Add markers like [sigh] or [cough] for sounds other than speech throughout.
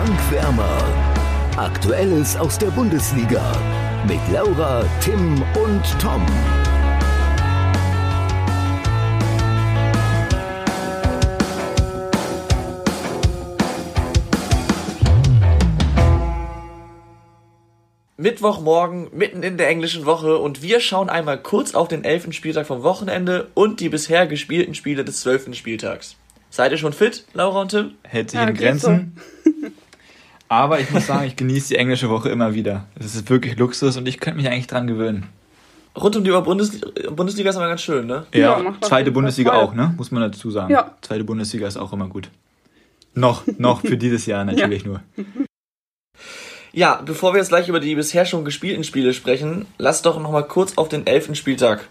Bankwärmer. Aktuelles aus der Bundesliga mit Laura, Tim und Tom. Mittwochmorgen, mitten in der englischen Woche und wir schauen einmal kurz auf den elften Spieltag vom Wochenende und die bisher gespielten Spiele des zwölften Spieltags. Seid ihr schon fit, Laura und Tim? Hält sich ja, in Grenzen. So. Aber ich muss sagen, ich genieße die englische Woche immer wieder. Es ist wirklich Luxus und ich könnte mich eigentlich dran gewöhnen. Rund um die Bundesliga, Bundesliga ist aber ganz schön, ne? Ja, ja zweite Bundesliga auch, ne? Muss man dazu sagen. Ja. Zweite Bundesliga ist auch immer gut. Noch, noch für dieses Jahr natürlich ja. nur. Ja, bevor wir jetzt gleich über die bisher schon gespielten Spiele sprechen, lass doch noch mal kurz auf den elften Spieltag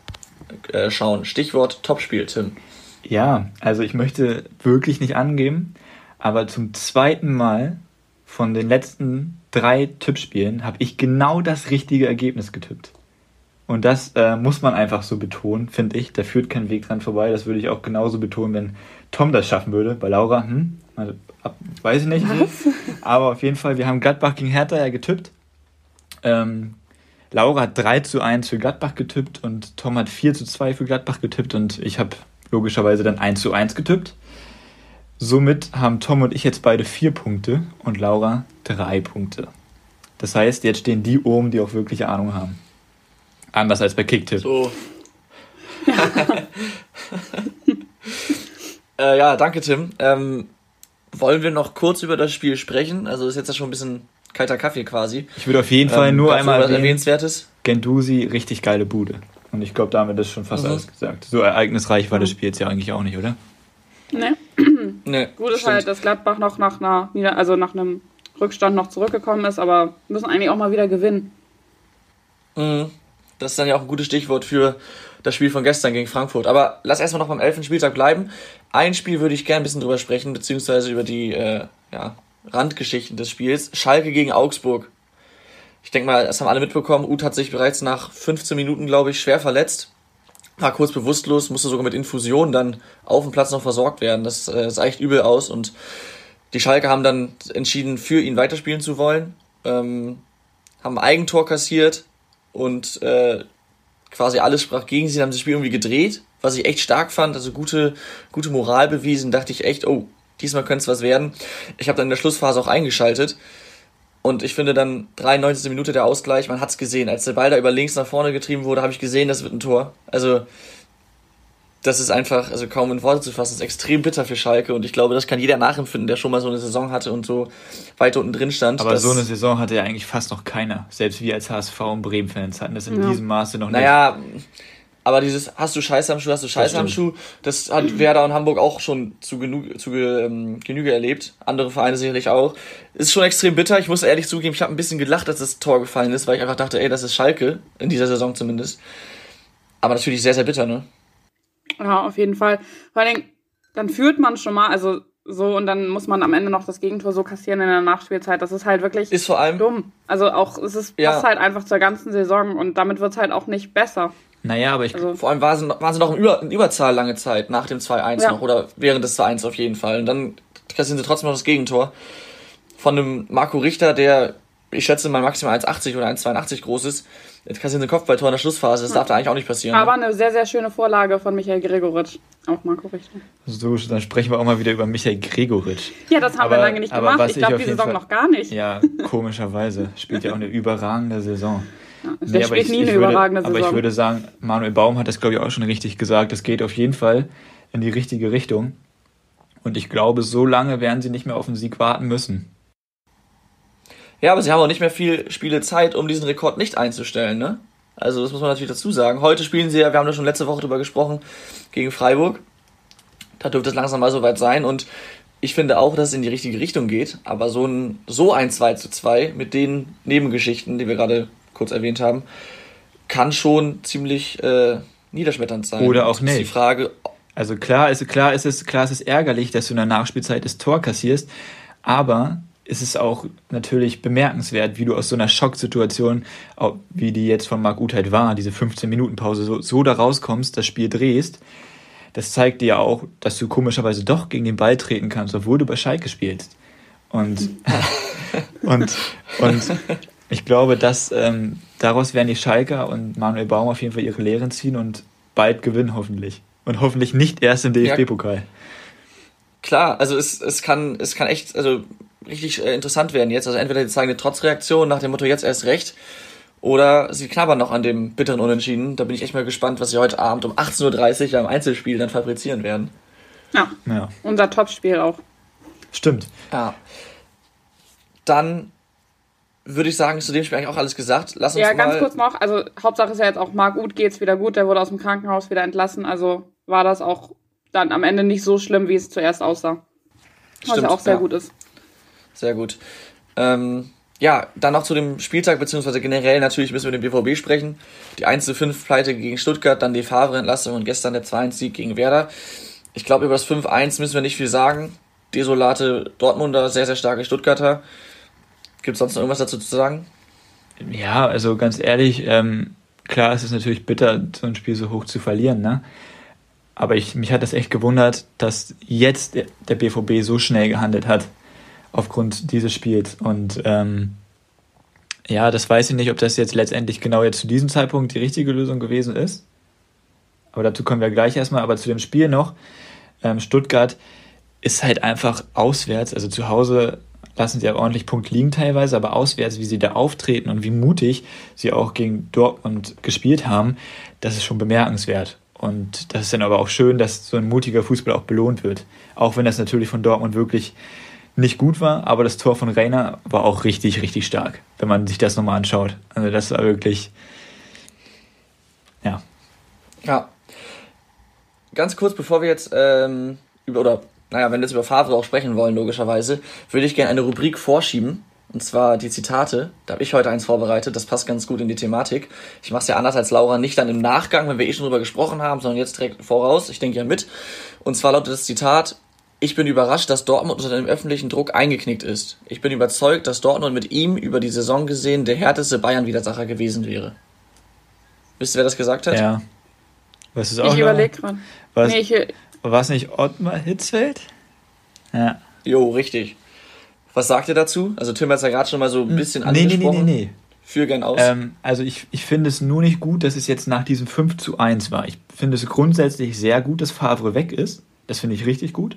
äh, schauen. Stichwort Topspiel, Tim. Ja, also ich möchte wirklich nicht angeben, aber zum zweiten Mal von den letzten drei Tippspielen habe ich genau das richtige Ergebnis getippt. Und das äh, muss man einfach so betonen, finde ich. Da führt kein Weg dran vorbei. Das würde ich auch genauso betonen, wenn Tom das schaffen würde. Bei Laura, hm, weiß ich nicht. Was? [laughs] Aber auf jeden Fall, wir haben Gladbach gegen Hertha ja getippt. Ähm, Laura hat 3 zu 1 für Gladbach getippt und Tom hat 4 zu 2 für Gladbach getippt und ich habe logischerweise dann 1 zu 1 getippt. Somit haben Tom und ich jetzt beide 4 Punkte und Laura 3 Punkte. Das heißt, jetzt stehen die oben, die auch wirklich Ahnung haben. Anders als bei Kicktipp. So. [laughs] äh, ja, danke Tim. Ähm, wollen wir noch kurz über das Spiel sprechen? Also ist jetzt ja schon ein bisschen kalter Kaffee quasi. Ich würde auf jeden Fall ähm, nur einmal erwähnen, erwähnenswertes. Gendusi, richtig geile Bude. Und ich glaube, damit ist schon fast mhm. alles gesagt. So ereignisreich war das Spiel jetzt ja eigentlich auch nicht, oder? Nee. Nee Gut ist halt, dass Gladbach noch nach einer, also nach einem Rückstand noch zurückgekommen ist, aber müssen eigentlich auch mal wieder gewinnen. Mhm. Das ist dann ja auch ein gutes Stichwort für das Spiel von gestern gegen Frankfurt. Aber lass erstmal noch beim elften Spieltag bleiben. Ein Spiel würde ich gerne ein bisschen drüber sprechen, beziehungsweise über die äh, ja, Randgeschichten des Spiels. Schalke gegen Augsburg. Ich denke mal, das haben alle mitbekommen. Uth hat sich bereits nach 15 Minuten, glaube ich, schwer verletzt. War kurz bewusstlos, musste sogar mit Infusion dann auf dem Platz noch versorgt werden. Das äh, sah echt übel aus und die Schalke haben dann entschieden, für ihn weiterspielen zu wollen. Ähm, haben ein Eigentor kassiert und äh, quasi alles sprach gegen sie, haben das Spiel irgendwie gedreht, was ich echt stark fand, also gute, gute Moral bewiesen, dachte ich echt, oh, diesmal könnte es was werden. Ich habe dann in der Schlussphase auch eingeschaltet und ich finde dann 93. Minute der Ausgleich, man hat es gesehen, als der Ball da über links nach vorne getrieben wurde, habe ich gesehen, das wird ein Tor. Also das ist einfach, also kaum in Worte zu fassen, ist extrem bitter für Schalke und ich glaube, das kann jeder nachempfinden, der schon mal so eine Saison hatte und so weit unten drin stand. Aber so eine Saison hatte ja eigentlich fast noch keiner, selbst wir als HSV und Bremen-Fans hatten das in ja. diesem Maße noch naja, nicht. Naja, aber dieses hast du Scheiße am Schuh, hast du Scheiße das am Schuh, das hat [clears throat] Werder und Hamburg auch schon zu, genug, zu ähm, Genüge erlebt, andere Vereine sicherlich auch. Ist schon extrem bitter, ich muss ehrlich zugeben, ich habe ein bisschen gelacht, als das Tor gefallen ist, weil ich einfach dachte, ey, das ist Schalke, in dieser Saison zumindest. Aber natürlich sehr, sehr bitter, ne? Ja, auf jeden Fall. Vor allem, dann führt man schon mal, also so, und dann muss man am Ende noch das Gegentor so kassieren in der Nachspielzeit. Das ist halt wirklich ist vor allem dumm. Also auch, es ist, ja. passt halt einfach zur ganzen Saison und damit wird es halt auch nicht besser. Naja, aber ich. Also, vor allem waren sie, waren sie noch in, Über, in Überzahl lange Zeit, nach dem 2-1 ja. noch, oder während des 2-1 auf jeden Fall. Und dann kassieren sie trotzdem noch das Gegentor von einem Marco Richter, der, ich schätze mal maximal 1,80 oder 1,82 groß ist. Jetzt kassieren sie ein Kopfballtor in der Schlussphase. Das darf da eigentlich auch nicht passieren. Aber ne? eine sehr, sehr schöne Vorlage von Michael Gregoritsch. Auch Marco Richter. So, dann sprechen wir auch mal wieder über Michael Gregoritsch. Ja, das haben aber, wir lange nicht gemacht. Ich, ich glaube, die Saison Fall, noch gar nicht. Ja, komischerweise. Spielt ja auch eine überragende Saison. Der nee, spielt ich, nie eine würde, überragende Saison. Aber ich würde sagen, Manuel Baum hat das, glaube ich, auch schon richtig gesagt. Es geht auf jeden Fall in die richtige Richtung. Und ich glaube, so lange werden sie nicht mehr auf den Sieg warten müssen. Ja, aber sie haben auch nicht mehr viel Spielezeit, um diesen Rekord nicht einzustellen, ne? Also, das muss man natürlich dazu sagen. Heute spielen sie ja, wir haben da schon letzte Woche drüber gesprochen, gegen Freiburg. Da dürfte es langsam mal soweit sein und ich finde auch, dass es in die richtige Richtung geht, aber so ein, so ein 2 zu 2 mit den Nebengeschichten, die wir gerade kurz erwähnt haben, kann schon ziemlich äh, niederschmetternd sein. Oder auch nicht. Die Frage. Also klar ist, klar ist es, klar ist es ärgerlich, dass du in der Nachspielzeit das Tor kassierst, aber ist es auch natürlich bemerkenswert, wie du aus so einer Schocksituation, wie die jetzt von Marc Utheit war, diese 15-Minuten-Pause, so, so da rauskommst, das Spiel drehst. Das zeigt dir ja auch, dass du komischerweise doch gegen den Ball treten kannst, obwohl du bei Schalke spielst. Und, [laughs] und, und ich glaube, dass ähm, daraus werden die Schalker und Manuel Baum auf jeden Fall ihre Lehren ziehen und bald gewinnen, hoffentlich. Und hoffentlich nicht erst im DFB-Pokal. Ja, klar, also es, es kann, es kann echt, also richtig äh, interessant werden jetzt. Also entweder sie zeigen eine Trotzreaktion nach dem Motto jetzt erst recht oder sie knabbern noch an dem bitteren Unentschieden. Da bin ich echt mal gespannt, was sie heute Abend um 18.30 Uhr am Einzelspiel dann fabrizieren werden. Ja. ja. Unser Topspiel auch. Stimmt. Ja. Dann würde ich sagen, ist zu dem Spiel eigentlich auch alles gesagt. Lass uns ja, ganz kurz noch. Also, Hauptsache ist ja jetzt auch Marc Uth geht's wieder gut. Der wurde aus dem Krankenhaus wieder entlassen. Also war das auch dann am Ende nicht so schlimm, wie es zuerst aussah. Was Stimmt, ja auch sehr ja. gut ist. Sehr gut. Ähm, ja, dann noch zu dem Spieltag, beziehungsweise generell natürlich müssen wir den BVB sprechen. Die 1-5-Pleite gegen Stuttgart, dann die Favre-Entlassung und gestern der 2-1-Sieg gegen Werder. Ich glaube, über das 5-1 müssen wir nicht viel sagen. Desolate Dortmunder, sehr, sehr starke Stuttgarter. Gibt es sonst noch irgendwas dazu zu sagen? Ja, also ganz ehrlich, ähm, klar ist es natürlich bitter, so ein Spiel so hoch zu verlieren, ne? Aber ich, mich hat das echt gewundert, dass jetzt der BVB so schnell gehandelt hat aufgrund dieses Spiels. Und ähm, ja, das weiß ich nicht, ob das jetzt letztendlich genau jetzt zu diesem Zeitpunkt die richtige Lösung gewesen ist. Aber dazu kommen wir gleich erstmal. Aber zu dem Spiel noch. Ähm, Stuttgart ist halt einfach auswärts, also zu Hause lassen sie ja ordentlich Punkt liegen teilweise, aber auswärts, wie sie da auftreten und wie mutig sie auch gegen Dortmund gespielt haben, das ist schon bemerkenswert. Und das ist dann aber auch schön, dass so ein mutiger Fußball auch belohnt wird. Auch wenn das natürlich von Dortmund wirklich nicht gut war, aber das Tor von Reiner war auch richtig, richtig stark, wenn man sich das nochmal anschaut. Also das war wirklich, ja. Ja. Ganz kurz, bevor wir jetzt ähm, über, oder naja, wenn wir jetzt über Favre auch sprechen wollen, logischerweise, würde ich gerne eine Rubrik vorschieben. Und zwar die Zitate. Da habe ich heute eins vorbereitet. Das passt ganz gut in die Thematik. Ich mache es ja anders als Laura, nicht dann im Nachgang, wenn wir eh schon drüber gesprochen haben, sondern jetzt direkt voraus. Ich denke ja mit. Und zwar lautet das Zitat, ich bin überrascht, dass Dortmund unter dem öffentlichen Druck eingeknickt ist. Ich bin überzeugt, dass Dortmund mit ihm über die Saison gesehen der härteste Bayern-Widersacher gewesen wäre. Wisst ihr, wer das gesagt hat? Ja. Was ist auch ich überlege gerade. Was, nee, war es nicht Ottmar Hitzfeld? Ja. Jo, richtig. Was sagt ihr dazu? Also Tim hat es ja gerade schon mal so ein bisschen nee, angesprochen. Nee, nee, nee, nee. Führ gern aus. Ähm, also ich, ich finde es nur nicht gut, dass es jetzt nach diesem 5 zu 1 war. Ich finde es grundsätzlich sehr gut, dass Favre weg ist. Das finde ich richtig gut.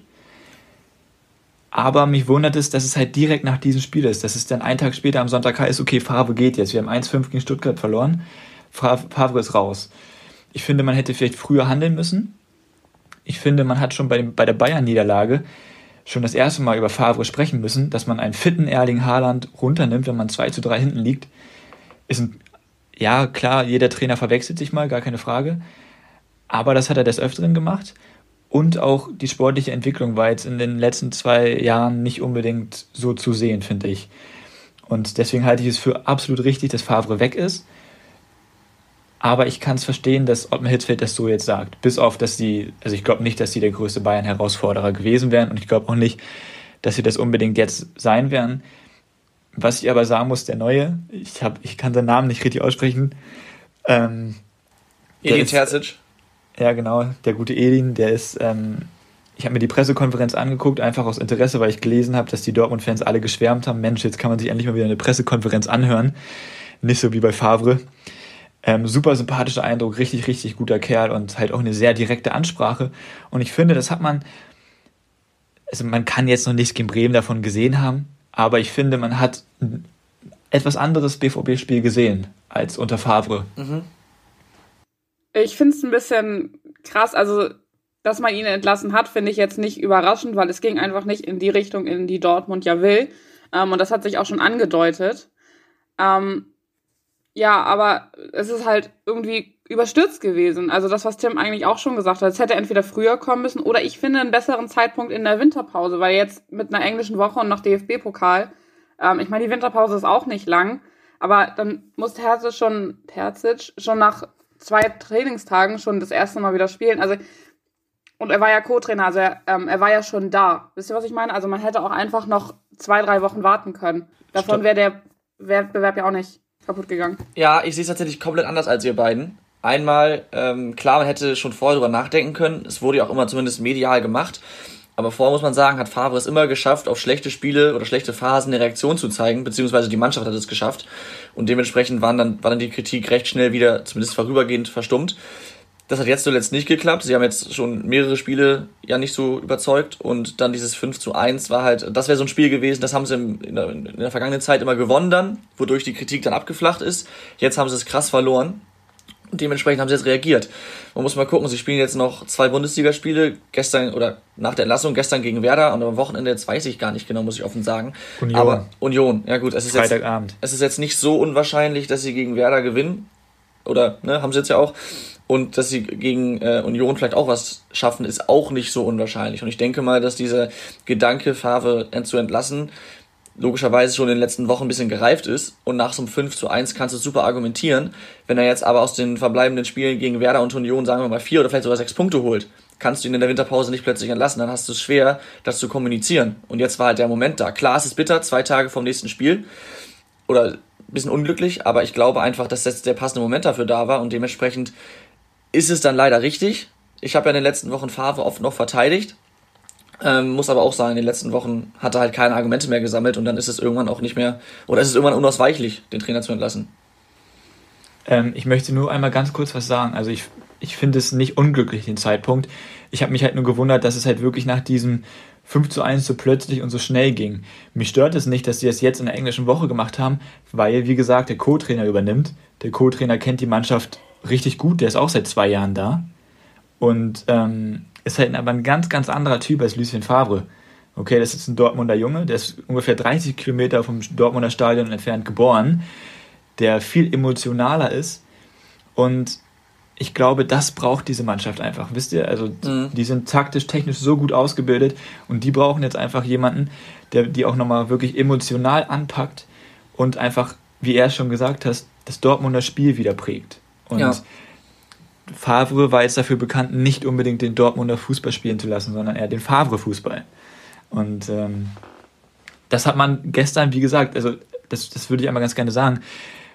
Aber mich wundert es, dass es halt direkt nach diesem Spiel ist. Dass es dann einen Tag später am Sonntag heißt, okay, Favre geht jetzt. Wir haben 1-5 gegen Stuttgart verloren. Favre ist raus. Ich finde, man hätte vielleicht früher handeln müssen. Ich finde, man hat schon bei, bei der Bayern-Niederlage schon das erste Mal über Favre sprechen müssen, dass man einen fitten Erling Haaland runternimmt, wenn man 2 zu 3 hinten liegt. Ist ein, ja, klar, jeder Trainer verwechselt sich mal, gar keine Frage. Aber das hat er des Öfteren gemacht. Und auch die sportliche Entwicklung war jetzt in den letzten zwei Jahren nicht unbedingt so zu sehen, finde ich. Und deswegen halte ich es für absolut richtig, dass Favre weg ist. Aber ich kann es verstehen, dass Ottmar Hitzfeld das so jetzt sagt. Bis auf, dass sie, also ich glaube nicht, dass sie der größte Bayern-Herausforderer gewesen wären und ich glaube auch nicht, dass sie das unbedingt jetzt sein werden. Was ich aber sagen muss, der Neue, ich, hab, ich kann seinen Namen nicht richtig aussprechen. Ähm, Edin Terzic. Ja, genau, der gute Edin, der ist, ähm, ich habe mir die Pressekonferenz angeguckt, einfach aus Interesse, weil ich gelesen habe, dass die Dortmund-Fans alle geschwärmt haben. Mensch, jetzt kann man sich endlich mal wieder eine Pressekonferenz anhören. Nicht so wie bei Favre. Ähm, super sympathischer Eindruck, richtig, richtig guter Kerl und halt auch eine sehr direkte Ansprache. Und ich finde, das hat man, also man kann jetzt noch nichts gegen Bremen davon gesehen haben, aber ich finde, man hat ein etwas anderes BVB-Spiel gesehen als unter Favre. Mhm. Ich finde es ein bisschen krass, also dass man ihn entlassen hat, finde ich jetzt nicht überraschend, weil es ging einfach nicht in die Richtung, in die Dortmund ja will. Ähm, und das hat sich auch schon angedeutet. Ähm, ja, aber es ist halt irgendwie überstürzt gewesen. Also das, was Tim eigentlich auch schon gesagt hat, es hätte entweder früher kommen müssen oder ich finde einen besseren Zeitpunkt in der Winterpause, weil jetzt mit einer englischen Woche und noch DFB-Pokal, ähm, ich meine, die Winterpause ist auch nicht lang, aber dann muss Terzic schon, Terzic schon nach zwei Trainingstagen schon das erste Mal wieder spielen. Also und er war ja Co-Trainer, also er, ähm, er war ja schon da. Wisst ihr, was ich meine? Also man hätte auch einfach noch zwei, drei Wochen warten können. Davon wäre der Wettbewerb ja auch nicht kaputt gegangen. Ja, ich sehe es tatsächlich komplett anders als ihr beiden. Einmal, ähm, klar, man hätte schon vorher drüber nachdenken können. Es wurde ja auch immer zumindest medial gemacht. Aber vorher muss man sagen, hat Favre es immer geschafft, auf schlechte Spiele oder schlechte Phasen eine Reaktion zu zeigen, beziehungsweise die Mannschaft hat es geschafft. Und dementsprechend waren dann, war dann die Kritik recht schnell wieder, zumindest vorübergehend, verstummt. Das hat jetzt zuletzt nicht geklappt. Sie haben jetzt schon mehrere Spiele ja nicht so überzeugt und dann dieses 5 zu 1 war halt, das wäre so ein Spiel gewesen, das haben sie in der, in der vergangenen Zeit immer gewonnen dann, wodurch die Kritik dann abgeflacht ist. Jetzt haben sie es krass verloren und dementsprechend haben sie jetzt reagiert. Man muss mal gucken, sie spielen jetzt noch zwei Bundesligaspiele, gestern oder nach der Entlassung, gestern gegen Werder und am Wochenende, jetzt weiß ich gar nicht genau, muss ich offen sagen. Union. Aber Union, ja gut, es ist, jetzt, es ist jetzt nicht so unwahrscheinlich, dass sie gegen Werder gewinnen. Oder, ne, haben sie jetzt ja auch. Und dass sie gegen äh, Union vielleicht auch was schaffen, ist auch nicht so unwahrscheinlich. Und ich denke mal, dass dieser Gedanke, Favre zu entlassen, logischerweise schon in den letzten Wochen ein bisschen gereift ist und nach so einem 5 zu 1 kannst du super argumentieren. Wenn er jetzt aber aus den verbleibenden Spielen gegen Werder und Union, sagen wir mal, vier oder vielleicht sogar sechs Punkte holt, kannst du ihn in der Winterpause nicht plötzlich entlassen, dann hast du es schwer, das zu kommunizieren. Und jetzt war halt der Moment da. Klar, es ist bitter, zwei Tage vom nächsten Spiel oder ein bisschen unglücklich, aber ich glaube einfach, dass jetzt der passende Moment dafür da war und dementsprechend ist es dann leider richtig. Ich habe ja in den letzten Wochen Favre oft noch verteidigt ähm, muss aber auch sagen, in den letzten Wochen hat er halt keine Argumente mehr gesammelt und dann ist es irgendwann auch nicht mehr, oder ist es irgendwann unausweichlich, den Trainer zu entlassen. Ähm, ich möchte nur einmal ganz kurz was sagen. Also ich, ich finde es nicht unglücklich, den Zeitpunkt. Ich habe mich halt nur gewundert, dass es halt wirklich nach diesem 5 zu 1 so plötzlich und so schnell ging. Mich stört es nicht, dass sie es jetzt in der englischen Woche gemacht haben, weil, wie gesagt, der Co-Trainer übernimmt. Der Co-Trainer kennt die Mannschaft richtig gut, der ist auch seit zwei Jahren da. Und ähm, ist halt aber ein ganz, ganz anderer Typ als Lucien Favre. Okay, das ist ein Dortmunder Junge, der ist ungefähr 30 Kilometer vom Dortmunder Stadion entfernt geboren, der viel emotionaler ist und ich glaube, das braucht diese Mannschaft einfach. Wisst ihr, also mhm. die sind taktisch, technisch so gut ausgebildet und die brauchen jetzt einfach jemanden, der die auch nochmal wirklich emotional anpackt und einfach, wie er schon gesagt hat, das Dortmunder Spiel wieder prägt. Und ja. Favre war jetzt dafür bekannt, nicht unbedingt den Dortmunder Fußball spielen zu lassen, sondern eher den Favre-Fußball. Und ähm, das hat man gestern, wie gesagt, also das, das würde ich einmal ganz gerne sagen,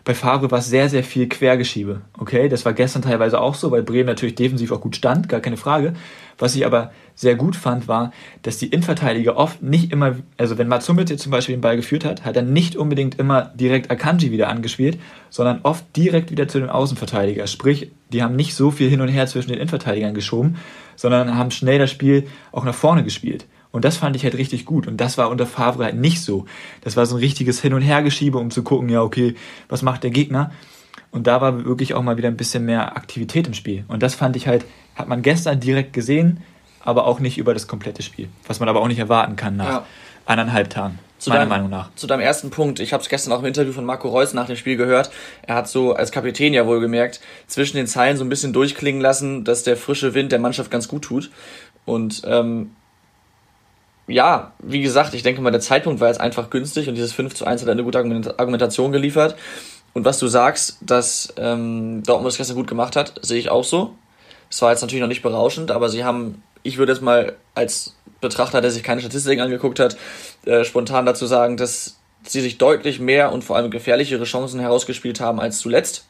bei Favre war es sehr, sehr viel Quergeschiebe. Okay, das war gestern teilweise auch so, weil Bremen natürlich defensiv auch gut stand, gar keine Frage. Was ich aber sehr gut fand, war, dass die Innenverteidiger oft nicht immer, also wenn Mats jetzt zum Beispiel den Ball geführt hat, hat er nicht unbedingt immer direkt Akanji wieder angespielt, sondern oft direkt wieder zu dem Außenverteidiger. Sprich, die haben nicht so viel hin und her zwischen den Innenverteidigern geschoben, sondern haben schnell das Spiel auch nach vorne gespielt. Und das fand ich halt richtig gut. Und das war unter Favre halt nicht so. Das war so ein richtiges Hin- und Hergeschiebe, um zu gucken, ja, okay, was macht der Gegner? Und da war wirklich auch mal wieder ein bisschen mehr Aktivität im Spiel. Und das fand ich halt, hat man gestern direkt gesehen, aber auch nicht über das komplette Spiel. Was man aber auch nicht erwarten kann nach ja. eineinhalb Tagen. Zu meiner deinem, Meinung nach. Zu deinem ersten Punkt. Ich habe es gestern auch im Interview von Marco Reus nach dem Spiel gehört. Er hat so als Kapitän ja wohl gemerkt, zwischen den Zeilen so ein bisschen durchklingen lassen, dass der frische Wind der Mannschaft ganz gut tut. Und ähm, ja, wie gesagt, ich denke mal, der Zeitpunkt war jetzt einfach günstig und dieses 5 zu 1 hat eine gute Argumentation geliefert. Und was du sagst, dass ähm, Dortmund das gestern gut gemacht hat, sehe ich auch so. Es war jetzt natürlich noch nicht berauschend, aber sie haben, ich würde jetzt mal als Betrachter, der sich keine Statistiken angeguckt hat, äh, spontan dazu sagen, dass sie sich deutlich mehr und vor allem gefährlichere Chancen herausgespielt haben als zuletzt.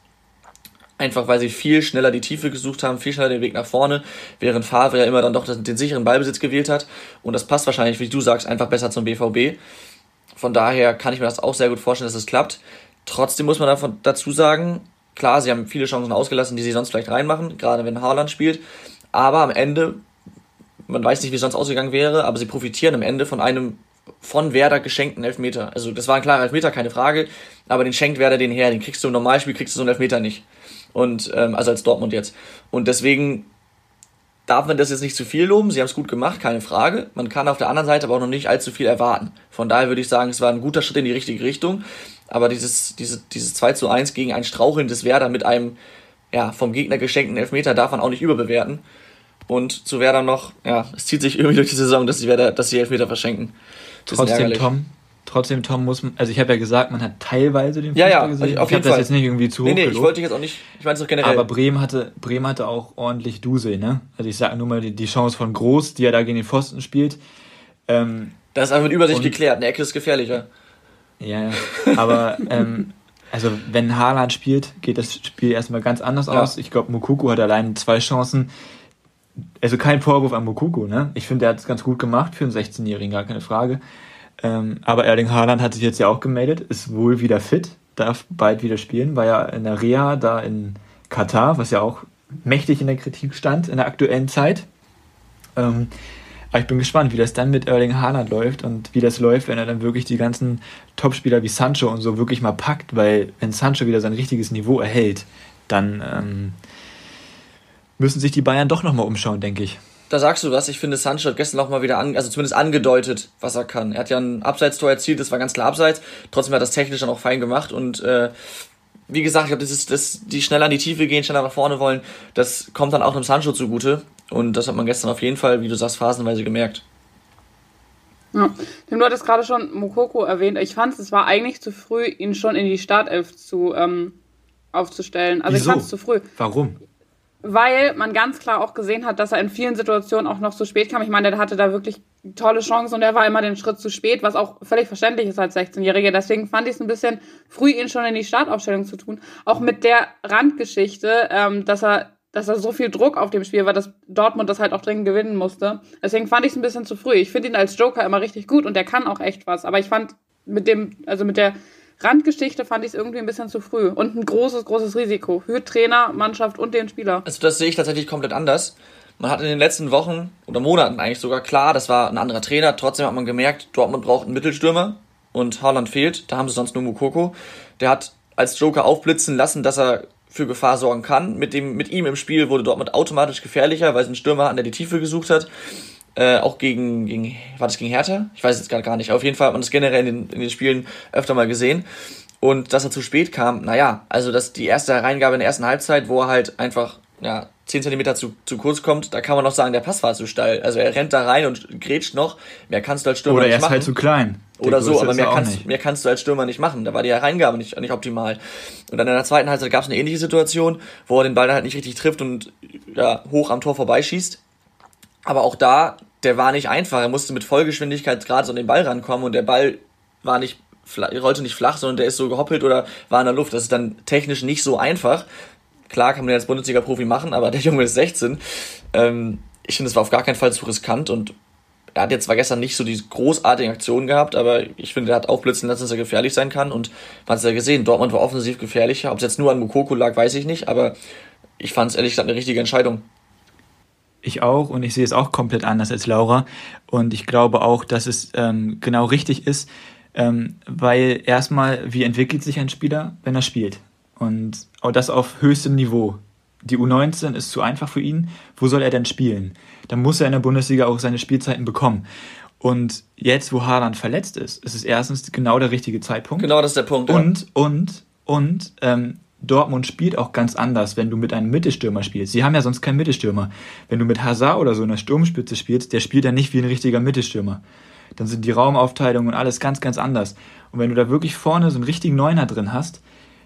Einfach weil sie viel schneller die Tiefe gesucht haben, viel schneller den Weg nach vorne, während Favre ja immer dann doch den sicheren Ballbesitz gewählt hat. Und das passt wahrscheinlich, wie du sagst, einfach besser zum BVB. Von daher kann ich mir das auch sehr gut vorstellen, dass es klappt. Trotzdem muss man davon dazu sagen, klar, sie haben viele Chancen ausgelassen, die sie sonst vielleicht reinmachen, gerade wenn Haaland spielt. Aber am Ende, man weiß nicht, wie es sonst ausgegangen wäre, aber sie profitieren am Ende von einem von Werder geschenkten Elfmeter. Also das war ein klarer Elfmeter, keine Frage, aber den schenkt Werder den her. Den kriegst du im Normalspiel, kriegst du so einen Elfmeter nicht. Und ähm, also als Dortmund jetzt. Und deswegen darf man das jetzt nicht zu viel loben. Sie haben es gut gemacht, keine Frage. Man kann auf der anderen Seite aber auch noch nicht allzu viel erwarten. Von daher würde ich sagen, es war ein guter Schritt in die richtige Richtung. Aber dieses, diese, dieses 2 zu 1 gegen ein strauchelndes Werder mit einem ja, vom Gegner geschenkten Elfmeter darf man auch nicht überbewerten. Und zu Werder noch, ja, es zieht sich [laughs] irgendwie durch die Saison, dass sie, Werder, dass sie Elfmeter verschenken. Trotzdem, Tom, Trotzdem, Tom, muss man, also ich habe ja gesagt, man hat teilweise den Fußball ja, ja, gesehen. Auf ich habe das jetzt nicht irgendwie zu hoch Nee, nee, ich wollte jetzt auch nicht, ich meine es doch generell. Aber Bremen hatte, Bremen hatte auch ordentlich Dusel, ne? Also ich sage nur mal die, die, Chance von Groß, die er da gegen den Pfosten spielt. Ähm, das ist einfach mit Übersicht und, geklärt, eine Ecke ist gefährlicher. Ja, ja. Aber, [laughs] ähm, also wenn Haaland spielt, geht das Spiel erstmal ganz anders ja. aus. Ich glaube, Mukuku hat allein zwei Chancen, also kein Vorwurf an Mokoko, ne? Ich finde, er hat es ganz gut gemacht für einen 16-Jährigen, gar keine Frage. Ähm, aber Erling Haaland hat sich jetzt ja auch gemeldet, ist wohl wieder fit, darf bald wieder spielen, war ja in der Reha da in Katar, was ja auch mächtig in der Kritik stand in der aktuellen Zeit. Ähm, aber ich bin gespannt, wie das dann mit Erling Haaland läuft und wie das läuft, wenn er dann wirklich die ganzen Topspieler wie Sancho und so wirklich mal packt, weil wenn Sancho wieder sein richtiges Niveau erhält, dann ähm, müssen sich die Bayern doch nochmal umschauen, denke ich. Da sagst du was. Ich finde, Sancho hat gestern auch mal wieder, an, also zumindest angedeutet, was er kann. Er hat ja ein Abseitstor erzielt, das war ganz klar Abseits. Trotzdem hat er das technisch dann auch fein gemacht und äh, wie gesagt, ich glaube, das ist, das, die schneller in die Tiefe gehen, schneller nach vorne wollen, das kommt dann auch einem Sancho zugute. Und das hat man gestern auf jeden Fall, wie du sagst, phasenweise gemerkt. Ja, du hattest gerade schon Mokoko erwähnt. Ich fand es war eigentlich zu früh, ihn schon in die Startelf zu, ähm, aufzustellen. Also Wieso? ich fand es zu früh. Warum? Weil man ganz klar auch gesehen hat, dass er in vielen Situationen auch noch zu spät kam. Ich meine, der hatte da wirklich tolle Chancen und er war immer den Schritt zu spät, was auch völlig verständlich ist als 16-Jähriger. Deswegen fand ich es ein bisschen früh, ihn schon in die Startaufstellung zu tun. Auch mit der Randgeschichte, ähm, dass er dass da so viel Druck auf dem Spiel war, dass Dortmund das halt auch dringend gewinnen musste. Deswegen fand ich es ein bisschen zu früh. Ich finde ihn als Joker immer richtig gut und der kann auch echt was. Aber ich fand mit dem, also mit der Randgeschichte fand ich es irgendwie ein bisschen zu früh und ein großes, großes Risiko für Trainer, Mannschaft und den Spieler. Also das sehe ich tatsächlich komplett anders. Man hat in den letzten Wochen oder Monaten eigentlich sogar klar, das war ein anderer Trainer. Trotzdem hat man gemerkt, Dortmund braucht einen Mittelstürmer und Haaland fehlt. Da haben sie sonst nur Mukoko. Der hat als Joker aufblitzen lassen, dass er für Gefahr sorgen kann. Mit, dem, mit ihm im Spiel wurde Dortmund automatisch gefährlicher, weil es einen Stürmer hatten, der die Tiefe gesucht hat. Äh, auch gegen, gegen, war das gegen Hertha? Ich weiß jetzt gar, gar nicht. Auf jeden Fall hat man das generell in den, in den Spielen öfter mal gesehen. Und dass er zu spät kam, naja, also dass die erste Reingabe in der ersten Halbzeit, wo er halt einfach, ja, 10 cm zu, zu kurz kommt, da kann man noch sagen, der Pass war zu steil. Also er rennt da rein und grätscht noch. Mehr kannst du als Stürmer Oder nicht machen. Oder er ist halt zu klein. Oder so, aber mehr kannst, mehr kannst du als Stürmer nicht machen. Da war die Reingabe nicht, nicht optimal. Und dann in der zweiten Halbzeit gab es eine ähnliche Situation, wo er den Ball halt nicht richtig trifft und ja, hoch am Tor vorbeischießt. Aber auch da, der war nicht einfach. Er musste mit Vollgeschwindigkeit gerade so an den Ball rankommen und der Ball war nicht rollte nicht flach, sondern der ist so gehoppelt oder war in der Luft. Das ist dann technisch nicht so einfach. Klar kann man den als Bundesliga-Profi machen, aber der Junge ist 16. Ähm, ich finde, es war auf gar keinen Fall zu riskant und er hat jetzt zwar gestern nicht so die großartigen Aktionen gehabt, aber ich finde, er hat aufblitzen lassen, dass er gefährlich sein kann und man hat es ja gesehen, Dortmund war offensiv gefährlicher. Ob es jetzt nur an Mukoko lag, weiß ich nicht, aber ich fand es ehrlich gesagt eine richtige Entscheidung. Ich auch und ich sehe es auch komplett anders als Laura und ich glaube auch, dass es ähm, genau richtig ist, ähm, weil erstmal, wie entwickelt sich ein Spieler, wenn er spielt? Und auch das auf höchstem Niveau. Die U19 ist zu einfach für ihn. Wo soll er denn spielen? Dann muss er in der Bundesliga auch seine Spielzeiten bekommen. Und jetzt, wo Haaland verletzt ist, ist es erstens genau der richtige Zeitpunkt. Genau, das ist der Punkt. Und, ja. und, und, ähm, Dortmund spielt auch ganz anders, wenn du mit einem Mittelstürmer spielst. Sie haben ja sonst keinen Mittelstürmer. Wenn du mit Hazard oder so in der Sturmspitze spielst, der spielt ja nicht wie ein richtiger Mittelstürmer. Dann sind die Raumaufteilungen und alles ganz, ganz anders. Und wenn du da wirklich vorne so einen richtigen Neuner drin hast,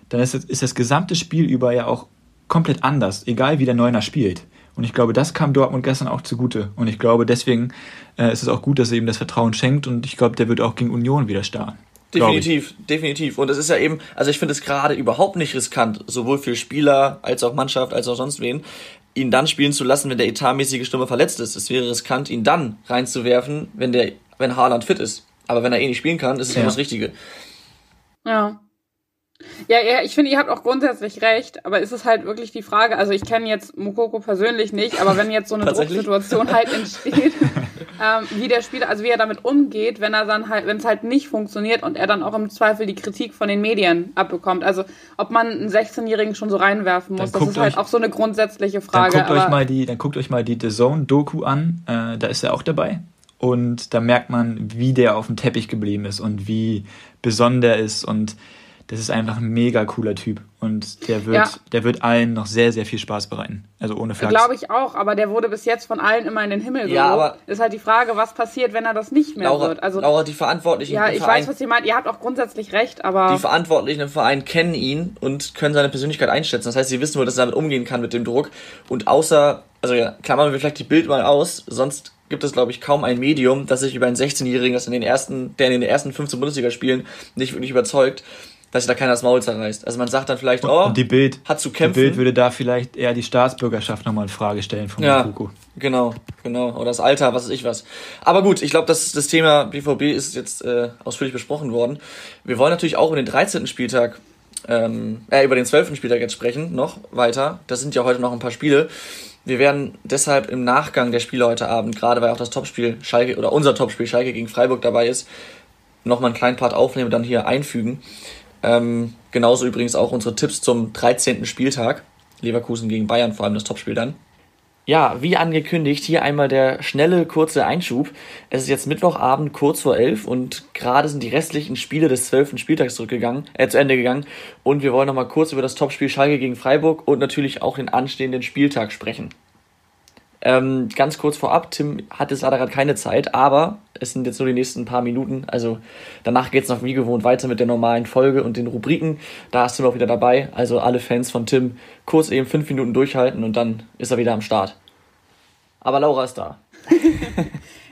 dann ist das, ist das gesamte Spiel über ja auch komplett anders, egal wie der Neuner spielt. Und ich glaube, das kam Dortmund gestern auch zugute. Und ich glaube, deswegen äh, ist es auch gut, dass er ihm das Vertrauen schenkt. Und ich glaube, der wird auch gegen Union wieder starten. Definitiv, definitiv. Und es ist ja eben, also ich finde es gerade überhaupt nicht riskant, sowohl für Spieler als auch Mannschaft als auch sonst wen, ihn dann spielen zu lassen, wenn der etatmäßige Stürmer verletzt ist. Es wäre riskant, ihn dann reinzuwerfen, wenn der, wenn Haaland fit ist. Aber wenn er eh nicht spielen kann, ist es ja das Richtige. Ja. Ja, ja, ich finde, ihr habt auch grundsätzlich recht, aber ist es halt wirklich die Frage, also ich kenne jetzt Mukoko persönlich nicht, aber wenn jetzt so eine [laughs] Drucksituation halt [laughs] entsteht, ähm, wie der Spieler, also wie er damit umgeht, wenn er dann halt, wenn es halt nicht funktioniert und er dann auch im Zweifel die Kritik von den Medien abbekommt. Also ob man einen 16-Jährigen schon so reinwerfen muss, das ist halt auch so eine grundsätzliche Frage. Dann guckt, euch mal, die, dann guckt euch mal die The Zone-Doku an, äh, da ist er auch dabei. Und da merkt man, wie der auf dem Teppich geblieben ist und wie besonders ist und das ist einfach ein mega cooler Typ und der wird, ja. der wird allen noch sehr, sehr viel Spaß bereiten. Also ohne Flachs. Glaube ich auch, aber der wurde bis jetzt von allen immer in den Himmel gehoben. Ja, aber ist halt die Frage, was passiert, wenn er das nicht mehr Laura, wird. Also, Laura, die Verantwortlichen Ja, ich Verein, weiß, was ihr meint. Ihr habt auch grundsätzlich recht, aber... Die Verantwortlichen im Verein kennen ihn und können seine Persönlichkeit einschätzen. Das heißt, sie wissen nur, dass er damit umgehen kann mit dem Druck. Und außer, also ja, klammern wir vielleicht die Bild mal aus, sonst gibt es, glaube ich, kaum ein Medium, das sich über einen 16-Jährigen, das in den ersten, der in den ersten 15 Bundesligaspielen nicht wirklich überzeugt, dass da keiner das Maul zerreißt. Also man sagt dann vielleicht, oh, Und die Bild, hat zu die kämpfen. Bild würde da vielleicht eher die Staatsbürgerschaft nochmal in Frage stellen von Ja, Mokoko. genau, genau. Oder das Alter, was weiß ich was. Aber gut, ich glaube, das, das Thema BVB ist jetzt äh, ausführlich besprochen worden. Wir wollen natürlich auch über den 13. Spieltag, ähm, äh, über den 12. Spieltag jetzt sprechen, noch weiter. Da sind ja heute noch ein paar Spiele. Wir werden deshalb im Nachgang der Spiele heute Abend, gerade weil auch das Topspiel Schalke oder unser Topspiel Schalke gegen Freiburg dabei ist, nochmal einen kleinen Part aufnehmen und dann hier einfügen. Ähm, genauso übrigens auch unsere Tipps zum 13. Spieltag. Leverkusen gegen Bayern, vor allem das Topspiel dann. Ja, wie angekündigt, hier einmal der schnelle, kurze Einschub. Es ist jetzt Mittwochabend, kurz vor elf und gerade sind die restlichen Spiele des zwölften Spieltags zurückgegangen, äh, zu Ende gegangen. Und wir wollen nochmal kurz über das Topspiel Schalke gegen Freiburg und natürlich auch den anstehenden Spieltag sprechen. Ähm, ganz kurz vorab, Tim hat jetzt leider gerade keine Zeit, aber es sind jetzt nur die nächsten paar Minuten. Also danach geht es noch wie gewohnt weiter mit der normalen Folge und den Rubriken. Da ist Tim auch wieder dabei. Also alle Fans von Tim kurz eben fünf Minuten durchhalten und dann ist er wieder am Start. Aber Laura ist da. [laughs]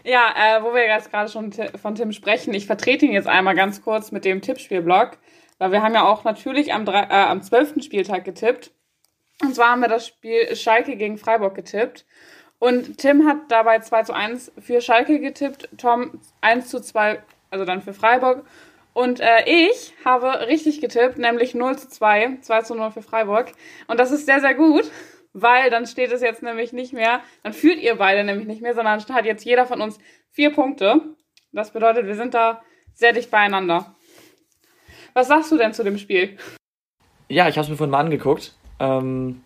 Ja, äh, wo wir jetzt gerade schon von Tim sprechen, ich vertrete ihn jetzt einmal ganz kurz mit dem Tippspielblog, weil wir haben ja auch natürlich am, äh, am 12. Spieltag getippt. Und zwar haben wir das Spiel Schalke gegen Freiburg getippt. Und Tim hat dabei 2 zu 1 für Schalke getippt, Tom 1 zu 2, also dann für Freiburg. Und äh, ich habe richtig getippt, nämlich 0 zu 2, 2 zu 0 für Freiburg. Und das ist sehr, sehr gut, weil dann steht es jetzt nämlich nicht mehr, dann führt ihr beide nämlich nicht mehr, sondern hat jetzt jeder von uns vier Punkte. Das bedeutet, wir sind da sehr dicht beieinander. Was sagst du denn zu dem Spiel? Ja, ich habe es mir vorhin mal angeguckt. Ähm,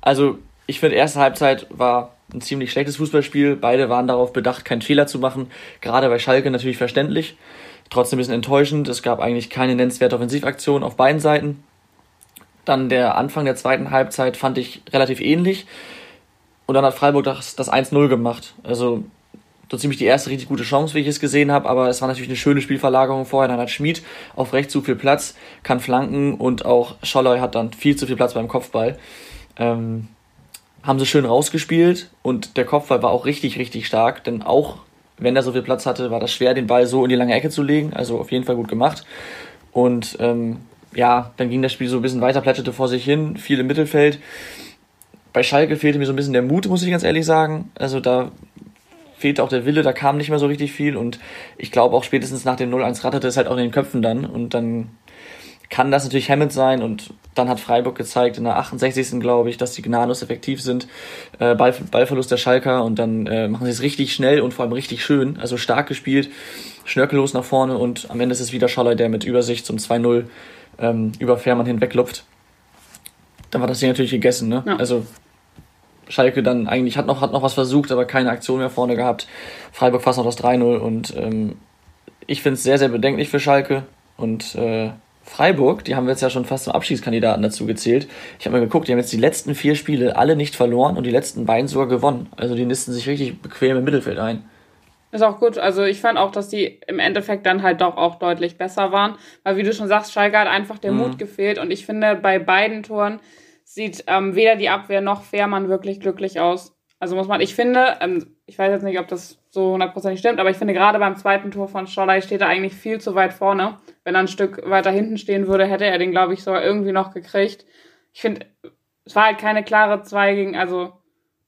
also, ich finde, erste Halbzeit war ein ziemlich schlechtes Fußballspiel. Beide waren darauf bedacht, keinen Fehler zu machen. Gerade bei Schalke natürlich verständlich. Trotzdem ein bisschen enttäuschend. Es gab eigentlich keine nennenswerte Offensivaktion auf beiden Seiten. Dann der Anfang der zweiten Halbzeit fand ich relativ ähnlich. Und dann hat Freiburg das, das 1-0 gemacht. Also so ziemlich die erste richtig gute Chance, wie ich es gesehen habe, aber es war natürlich eine schöne Spielverlagerung vorher. Dann hat Schmid auf rechts zu viel Platz, kann flanken und auch Scholloy hat dann viel zu viel Platz beim Kopfball. Ähm, haben sie schön rausgespielt und der Kopfball war auch richtig, richtig stark, denn auch wenn er so viel Platz hatte, war das schwer, den Ball so in die lange Ecke zu legen. Also auf jeden Fall gut gemacht. Und ähm, ja, dann ging das Spiel so ein bisschen weiter, plätscherte vor sich hin, viel im Mittelfeld. Bei Schalke fehlte mir so ein bisschen der Mut, muss ich ganz ehrlich sagen. Also da fehlte auch der Wille, da kam nicht mehr so richtig viel und ich glaube auch spätestens nach dem 0-1 ratterte es halt auch in den Köpfen dann und dann kann das natürlich hemmend sein und dann hat Freiburg gezeigt in der 68. glaube ich, dass die gnadenlos effektiv sind. Äh, Ball, Ballverlust der Schalker und dann äh, machen sie es richtig schnell und vor allem richtig schön, also stark gespielt, schnörkellos nach vorne und am Ende ist es wieder Schaller, der mit Übersicht zum 2-0 ähm, über Fährmann hinweglupft. Dann war das Ding natürlich gegessen, ne? Ja. Also Schalke dann eigentlich hat noch, hat noch was versucht, aber keine Aktion mehr vorne gehabt. Freiburg fast noch das 3-0 und ähm, ich finde es sehr, sehr bedenklich für Schalke. Und äh, Freiburg, die haben wir jetzt ja schon fast zum Abschiedskandidaten dazu gezählt. Ich habe mal geguckt, die haben jetzt die letzten vier Spiele alle nicht verloren und die letzten beiden sogar gewonnen. Also die nisten sich richtig bequem im Mittelfeld ein. Ist auch gut. Also ich fand auch, dass die im Endeffekt dann halt doch auch deutlich besser waren. Weil wie du schon sagst, Schalke hat einfach der Mut gefehlt. Und ich finde, bei beiden Toren sieht ähm, weder die Abwehr noch Fährmann wirklich glücklich aus. Also muss man, ich finde, ähm, ich weiß jetzt nicht, ob das so hundertprozentig stimmt, aber ich finde gerade beim zweiten Tor von Scholley steht er eigentlich viel zu weit vorne. Wenn er ein Stück weiter hinten stehen würde, hätte er den, glaube ich, sogar irgendwie noch gekriegt. Ich finde, es war halt keine klare 2 gegen, also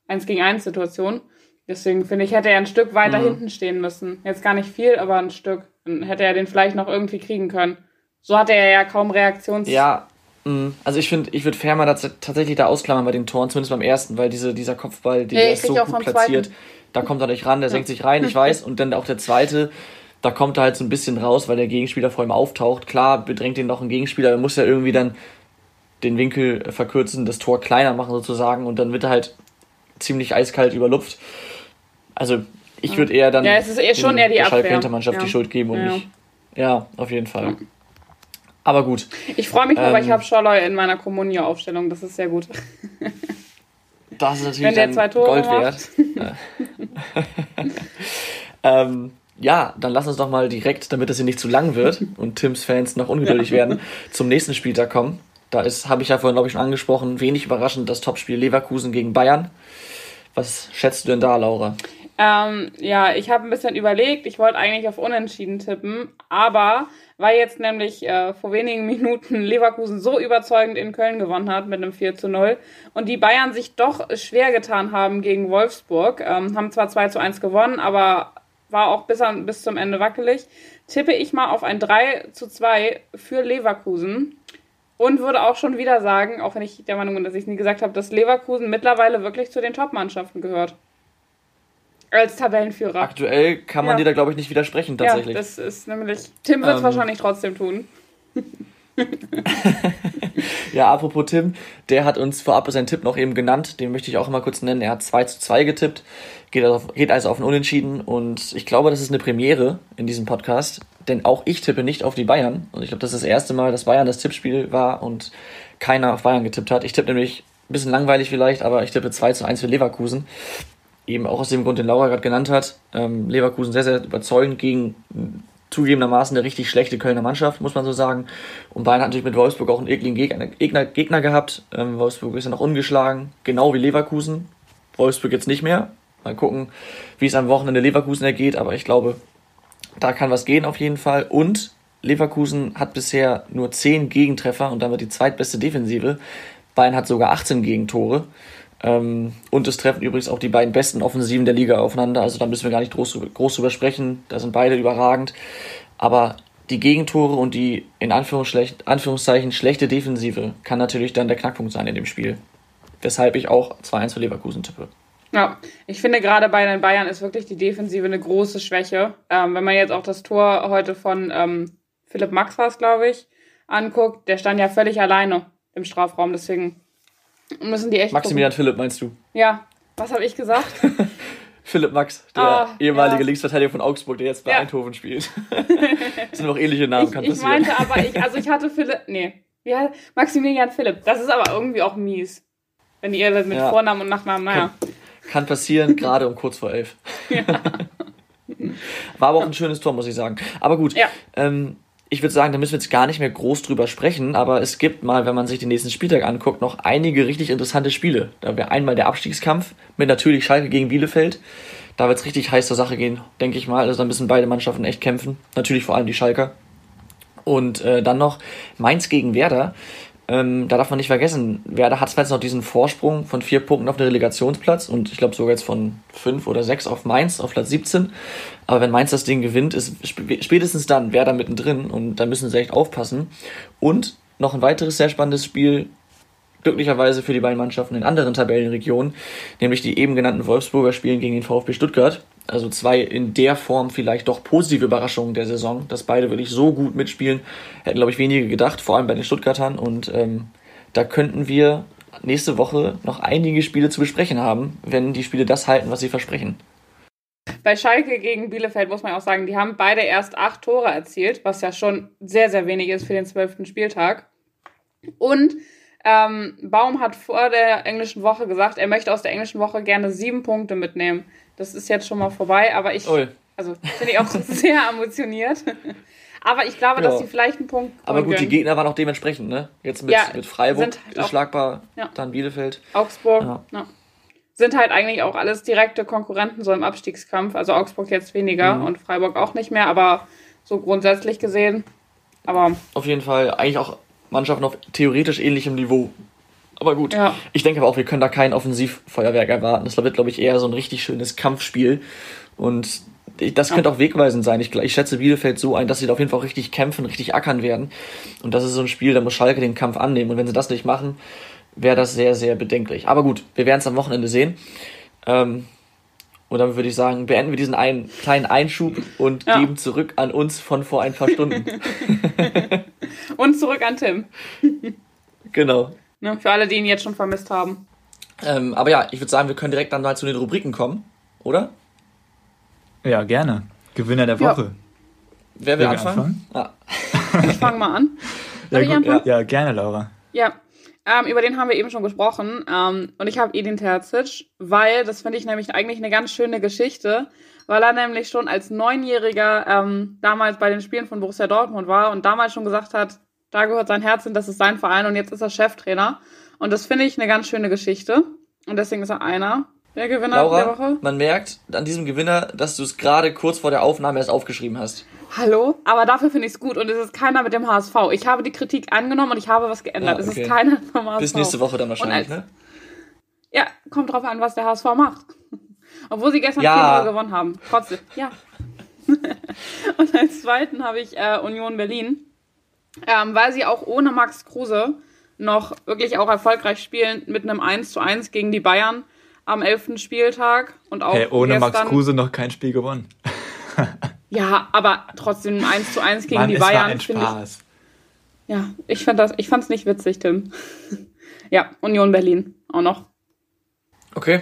1 gegen 1 Situation. Deswegen finde ich, hätte er ein Stück weiter Mhm. hinten stehen müssen. Jetzt gar nicht viel, aber ein Stück. Dann hätte er den vielleicht noch irgendwie kriegen können. So hatte er ja kaum Reaktions... Ja, also ich finde, ich würde tats- tatsächlich da ausklammern bei den Toren, zumindest beim ersten, weil diese, dieser Kopfball, die, Ja, der ich ist so gut platziert, zweiten. da kommt er nicht ran, der senkt sich rein, ich [laughs] weiß, und dann auch der zweite, da kommt er halt so ein bisschen raus, weil der Gegenspieler vor ihm auftaucht. Klar, bedrängt ihn noch ein Gegenspieler, er muss ja irgendwie dann den Winkel verkürzen, das Tor kleiner machen sozusagen und dann wird er halt ziemlich eiskalt überlupft. Also ich würde eher dann Ja, es ist eher schon eher die der Schalke Abwehr. Hintermannschaft Ja. die Schuld geben und Ja. nicht. Ja, auf jeden Fall. Aber gut. Ich freue mich aber, Ähm, ich habe Scholloy in meiner Kommunio-Aufstellung. Das ist sehr gut. [laughs] Das ist natürlich Wenn der dann zwei Tore Gold wert. [laughs] ähm, ja, dann lass uns doch mal direkt, damit es hier nicht zu lang wird [laughs] und Tims Fans noch ungeduldig werden, zum nächsten Spieltag kommen. Da ist, habe ich ja vorhin, glaube ich, schon angesprochen, wenig überraschend das Topspiel Leverkusen gegen Bayern. Was schätzt du denn da, Laura? Ähm, ja, ich habe ein bisschen überlegt. Ich wollte eigentlich auf Unentschieden tippen, aber weil jetzt nämlich äh, vor wenigen [laughs] Minuten Leverkusen so überzeugend in Köln gewonnen hat mit einem 4 zu 0 und die Bayern sich doch schwer getan haben gegen Wolfsburg, ähm, haben zwar 2 zu 1 gewonnen, aber war auch bis, an, bis zum Ende wackelig, tippe ich mal auf ein 3 zu 2 für Leverkusen. Und würde auch schon wieder sagen, auch wenn ich der Meinung bin, dass ich es nie gesagt habe, dass Leverkusen mittlerweile wirklich zu den Top-Mannschaften gehört. Als Tabellenführer. Aktuell kann man ja. dir da, glaube ich, nicht widersprechen, tatsächlich. Ja, das ist nämlich. Tim wird es ähm, wahrscheinlich trotzdem tun. [laughs] ja, apropos Tim, der hat uns vorab seinen Tipp noch eben genannt, den möchte ich auch mal kurz nennen. Er hat 2 zu 2 getippt, geht also, auf, geht also auf ein Unentschieden und ich glaube, das ist eine Premiere in diesem Podcast, denn auch ich tippe nicht auf die Bayern und ich glaube, das ist das erste Mal, dass Bayern das Tippspiel war und keiner auf Bayern getippt hat. Ich tippe nämlich ein bisschen langweilig vielleicht, aber ich tippe 2 zu 1 für Leverkusen eben auch aus dem Grund, den Laura gerade genannt hat. Ähm, Leverkusen sehr, sehr überzeugend gegen zugegebenermaßen eine richtig schlechte Kölner Mannschaft, muss man so sagen. Und Bayern hat natürlich mit Wolfsburg auch einen ekligen Gegner, Gegner, Gegner gehabt. Ähm, Wolfsburg ist ja noch ungeschlagen, genau wie Leverkusen. Wolfsburg jetzt nicht mehr. Mal gucken, wie es am Wochenende Leverkusen ergeht, aber ich glaube, da kann was gehen auf jeden Fall. Und Leverkusen hat bisher nur 10 Gegentreffer und damit die zweitbeste Defensive. Bayern hat sogar 18 Gegentore. Ähm, und es treffen übrigens auch die beiden besten Offensiven der Liga aufeinander. Also da müssen wir gar nicht groß, groß drüber sprechen. Da sind beide überragend. Aber die Gegentore und die in Anführungszeichen schlechte Defensive kann natürlich dann der Knackpunkt sein in dem Spiel. Weshalb ich auch 2-1 für Leverkusen tippe. Ja, ich finde gerade bei den Bayern ist wirklich die Defensive eine große Schwäche. Ähm, wenn man jetzt auch das Tor heute von ähm, Philipp Max war glaube ich, anguckt, der stand ja völlig alleine im Strafraum. Deswegen Müssen die echt Maximilian gucken. Philipp meinst du? Ja. Was habe ich gesagt? [laughs] Philipp Max, der ah, ehemalige ja. Linksverteidiger von Augsburg, der jetzt bei ja. Eindhoven spielt. [laughs] das sind auch ähnliche Namen, kann ich, ich meinte aber, ich, also ich hatte Philipp, nee, ja, Maximilian Philipp. Das ist aber irgendwie auch mies. Wenn ihr mit ja. Vornamen und Nachnamen, naja. Kann, kann passieren, [laughs] gerade um kurz vor elf. Ja. War aber auch ein schönes Tor, muss ich sagen. Aber gut, ja. ähm, ich würde sagen, da müssen wir jetzt gar nicht mehr groß drüber sprechen, aber es gibt mal, wenn man sich den nächsten Spieltag anguckt, noch einige richtig interessante Spiele. Da wäre einmal der Abstiegskampf mit natürlich Schalke gegen Bielefeld. Da wird es richtig heiß zur Sache gehen, denke ich mal. Also da müssen beide Mannschaften echt kämpfen. Natürlich vor allem die Schalker. Und äh, dann noch Mainz gegen Werder. Ähm, da darf man nicht vergessen, Werder hat zwar jetzt noch diesen Vorsprung von vier Punkten auf den Relegationsplatz und ich glaube sogar jetzt von fünf oder sechs auf Mainz auf Platz 17. Aber wenn Mainz das Ding gewinnt, ist spätestens dann Werder mittendrin und da müssen sie echt aufpassen. Und noch ein weiteres sehr spannendes Spiel glücklicherweise für die beiden Mannschaften in anderen Tabellenregionen, nämlich die eben genannten Wolfsburger spielen gegen den VfB Stuttgart. Also zwei in der Form vielleicht doch positive Überraschungen der Saison, dass beide wirklich so gut mitspielen, hätten glaube ich wenige gedacht, vor allem bei den Stuttgartern. Und ähm, da könnten wir nächste Woche noch einige Spiele zu besprechen haben, wenn die Spiele das halten, was sie versprechen. Bei Schalke gegen Bielefeld muss man auch sagen, die haben beide erst acht Tore erzielt, was ja schon sehr, sehr wenig ist für den zwölften Spieltag. Und ähm, Baum hat vor der englischen Woche gesagt, er möchte aus der englischen Woche gerne sieben Punkte mitnehmen. Das ist jetzt schon mal vorbei, aber ich, Ui. also finde ich auch [laughs] sehr emotioniert. aber ich glaube, ja. dass sie vielleicht einen Punkt. Aber gut, können. die Gegner waren auch dementsprechend, ne? Jetzt mit, ja, mit Freiburg halt schlagbar, ja. dann Bielefeld. Augsburg. Sind halt eigentlich auch alles direkte Konkurrenten so im Abstiegskampf. Also Augsburg jetzt weniger mhm. und Freiburg auch nicht mehr, aber so grundsätzlich gesehen. Aber auf jeden Fall eigentlich auch Mannschaften auf theoretisch ähnlichem Niveau. Aber gut, ja. ich denke aber auch, wir können da kein Offensivfeuerwerk erwarten. Das wird, glaube ich, eher so ein richtig schönes Kampfspiel. Und das könnte auch wegweisend sein. Ich, ich schätze Bielefeld so ein, dass sie da auf jeden Fall auch richtig kämpfen, richtig ackern werden. Und das ist so ein Spiel, da muss Schalke den Kampf annehmen. Und wenn sie das nicht machen, wäre das sehr, sehr bedenklich. Aber gut, wir werden es am Wochenende sehen. Ähm, und dann würde ich sagen, beenden wir diesen einen kleinen Einschub und ja. geben zurück an uns von vor ein paar Stunden. [laughs] und zurück an Tim. genau. Ne, für alle, die ihn jetzt schon vermisst haben. Ähm, aber ja, ich würde sagen, wir können direkt dann mal zu den Rubriken kommen, oder? Ja, gerne. Gewinner der Woche. Ja. Wer will, anfangen? anfangen? Ah. Ich fange mal an. [laughs] Ja, gut, ja, ja, gerne, Laura. Ja, ähm, über den haben wir eben schon gesprochen. Ähm, und ich habe Edin Terzic, weil das finde ich nämlich eigentlich eine ganz schöne Geschichte, weil er nämlich schon als Neunjähriger ähm, damals bei den Spielen von Borussia Dortmund war und damals schon gesagt hat, da gehört sein Herz hin, das ist sein Verein und jetzt ist er Cheftrainer. Und das finde ich eine ganz schöne Geschichte. Und deswegen ist er einer. Der Gewinner Laura, der Woche? man merkt an diesem Gewinner, dass du es gerade kurz vor der Aufnahme erst aufgeschrieben hast. Hallo? Aber dafür finde ich es gut und es ist keiner mit dem HSV. Ich habe die Kritik angenommen und ich habe was geändert. Ja, Es okay. ist keiner vom HSV. Bis nächste Woche dann wahrscheinlich, als- ne? Ja, kommt drauf an, was der HSV macht. [laughs] Obwohl sie gestern Ja. 4-0 gewonnen haben. Trotzdem, ja. [laughs] und als zweiten habe ich äh, Union Berlin. Ähm, weil sie auch ohne Max Kruse noch wirklich auch erfolgreich spielen mit einem 1 zu 1 gegen die Bayern am 11. Spieltag. Und auch Hey, ohne Max Kruse noch kein Spiel gewonnen. [laughs] Ja, aber trotzdem ein 1 zu 1 gegen Mann, die es war Bayern. ein finde ich, Spaß. ja, ich fand das, ich fand's nicht witzig, Tim. [laughs] ja, Union Berlin auch noch. Okay.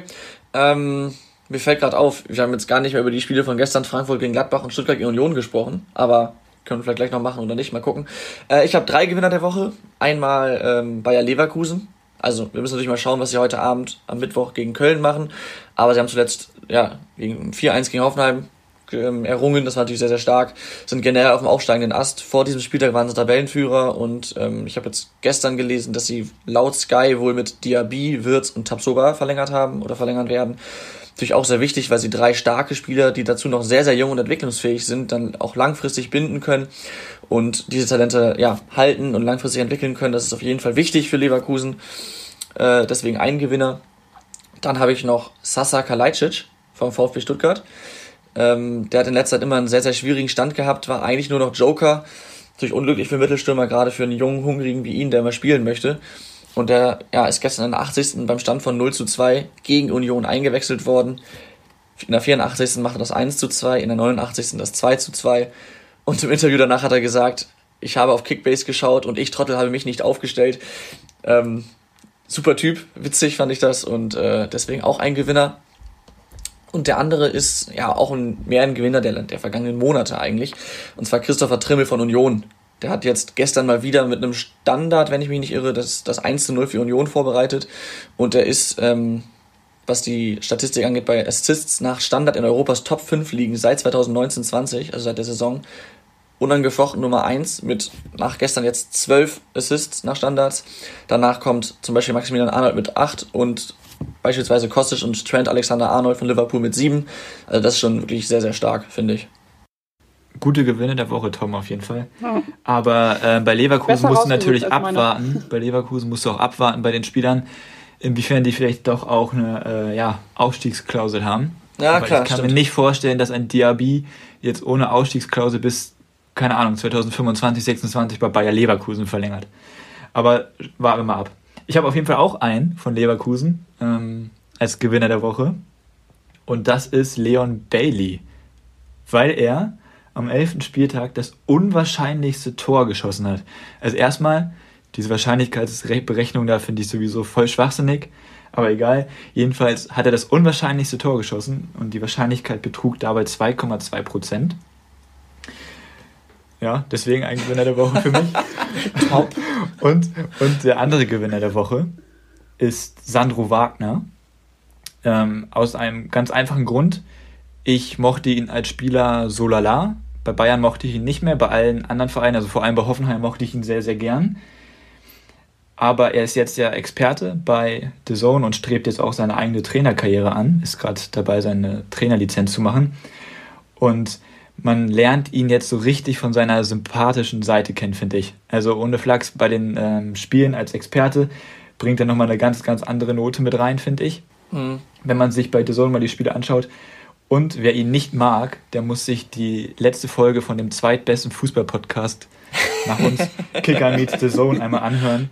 Ähm, mir fällt gerade auf, wir haben jetzt gar nicht mehr über die Spiele von gestern Frankfurt gegen Gladbach und Stuttgart gegen Union gesprochen, aber können wir vielleicht gleich noch machen oder nicht, mal gucken. Äh, ich habe drei Gewinner der Woche. Einmal ähm, Bayer Leverkusen. Also wir müssen natürlich mal schauen, was sie heute Abend am Mittwoch gegen Köln machen. Aber sie haben zuletzt ja, gegen 4-1 gegen Hoffenheim ähm, errungen. Das war natürlich sehr, sehr stark. Sind generell auf dem aufsteigenden Ast. Vor diesem Spieltag waren sie Tabellenführer und ähm, ich habe jetzt gestern gelesen, dass sie laut Sky wohl mit Diaby, Wirtz und Tabsoba verlängert haben oder verlängern werden. Natürlich auch sehr wichtig, weil sie drei starke Spieler, die dazu noch sehr, sehr jung und entwicklungsfähig sind, dann auch langfristig binden können und diese Talente ja, halten und langfristig entwickeln können. Das ist auf jeden Fall wichtig für Leverkusen. Äh, deswegen ein Gewinner. Dann habe ich noch Sasa Kalajdzic vom VfB Stuttgart. Ähm, der hat in letzter Zeit immer einen sehr, sehr schwierigen Stand gehabt, war eigentlich nur noch Joker. Natürlich unglücklich für Mittelstürmer, gerade für einen jungen, hungrigen wie ihn, der mal spielen möchte. Und der ja, ist gestern in der 80. beim Stand von 0 zu 2 gegen Union eingewechselt worden. In der 84. macht er das 1 zu 2, in der 89. das 2 zu 2. Und im Interview danach hat er gesagt, ich habe auf Kickbase geschaut und ich Trottel habe mich nicht aufgestellt. Ähm, super Typ, witzig fand ich das und äh, deswegen auch ein Gewinner. Und der andere ist ja auch ein, mehr ein Gewinner der, der vergangenen Monate eigentlich. Und zwar Christopher Trimmel von Union. Der hat jetzt gestern mal wieder mit einem Standard, wenn ich mich nicht irre, das, das 1 zu 0 für Union vorbereitet. Und er ist, ähm, was die Statistik angeht, bei Assists nach Standard in Europas Top 5 liegen seit 2019-20, also seit der Saison, unangefochten Nummer 1 mit nach gestern jetzt 12 Assists nach Standards. Danach kommt zum Beispiel Maximilian Arnold mit 8 und beispielsweise Kostic und Trent Alexander-Arnold von Liverpool mit 7. Also das ist schon wirklich sehr, sehr stark, finde ich. Gute Gewinne der Woche, Tom, auf jeden Fall. Ja. Aber äh, bei Leverkusen Besser musst du natürlich abwarten. Bei Leverkusen musst du auch abwarten bei den Spielern, inwiefern die vielleicht doch auch eine äh, ja, Ausstiegsklausel haben. Ja, Aber klar, ich kann stimmt. mir nicht vorstellen, dass ein Diaby jetzt ohne Ausstiegsklausel bis, keine Ahnung, 2025, 26 bei Bayer Leverkusen verlängert. Aber warten wir mal ab. Ich habe auf jeden Fall auch einen von Leverkusen ähm, als Gewinner der Woche. Und das ist Leon Bailey. Weil er am 11. Spieltag das unwahrscheinlichste Tor geschossen hat. Also erstmal, diese Wahrscheinlichkeitsberechnung da finde ich sowieso voll schwachsinnig. Aber egal. Jedenfalls hat er das unwahrscheinlichste Tor geschossen und die Wahrscheinlichkeit betrug dabei 2,2 Prozent. Ja, deswegen ein Gewinner der Woche für mich. [laughs] Top. Und, und der andere Gewinner der Woche ist Sandro Wagner. Ähm, aus einem ganz einfachen Grund. Ich mochte ihn als Spieler so lala. Bei Bayern mochte ich ihn nicht mehr, bei allen anderen Vereinen, also vor allem bei Hoffenheim mochte ich ihn sehr, sehr gern. Aber er ist jetzt ja Experte bei The Zone und strebt jetzt auch seine eigene Trainerkarriere an, ist gerade dabei, seine Trainerlizenz zu machen. Und man lernt ihn jetzt so richtig von seiner sympathischen Seite kennen, finde ich. Also ohne Flachs bei den ähm, Spielen als Experte bringt er nochmal eine ganz, ganz andere Note mit rein, finde ich. Mhm. Wenn man sich bei The Zone mal die Spiele anschaut. Und wer ihn nicht mag, der muss sich die letzte Folge von dem zweitbesten Fußball-Podcast nach uns, [laughs] Kicker Meets The Zone, einmal anhören.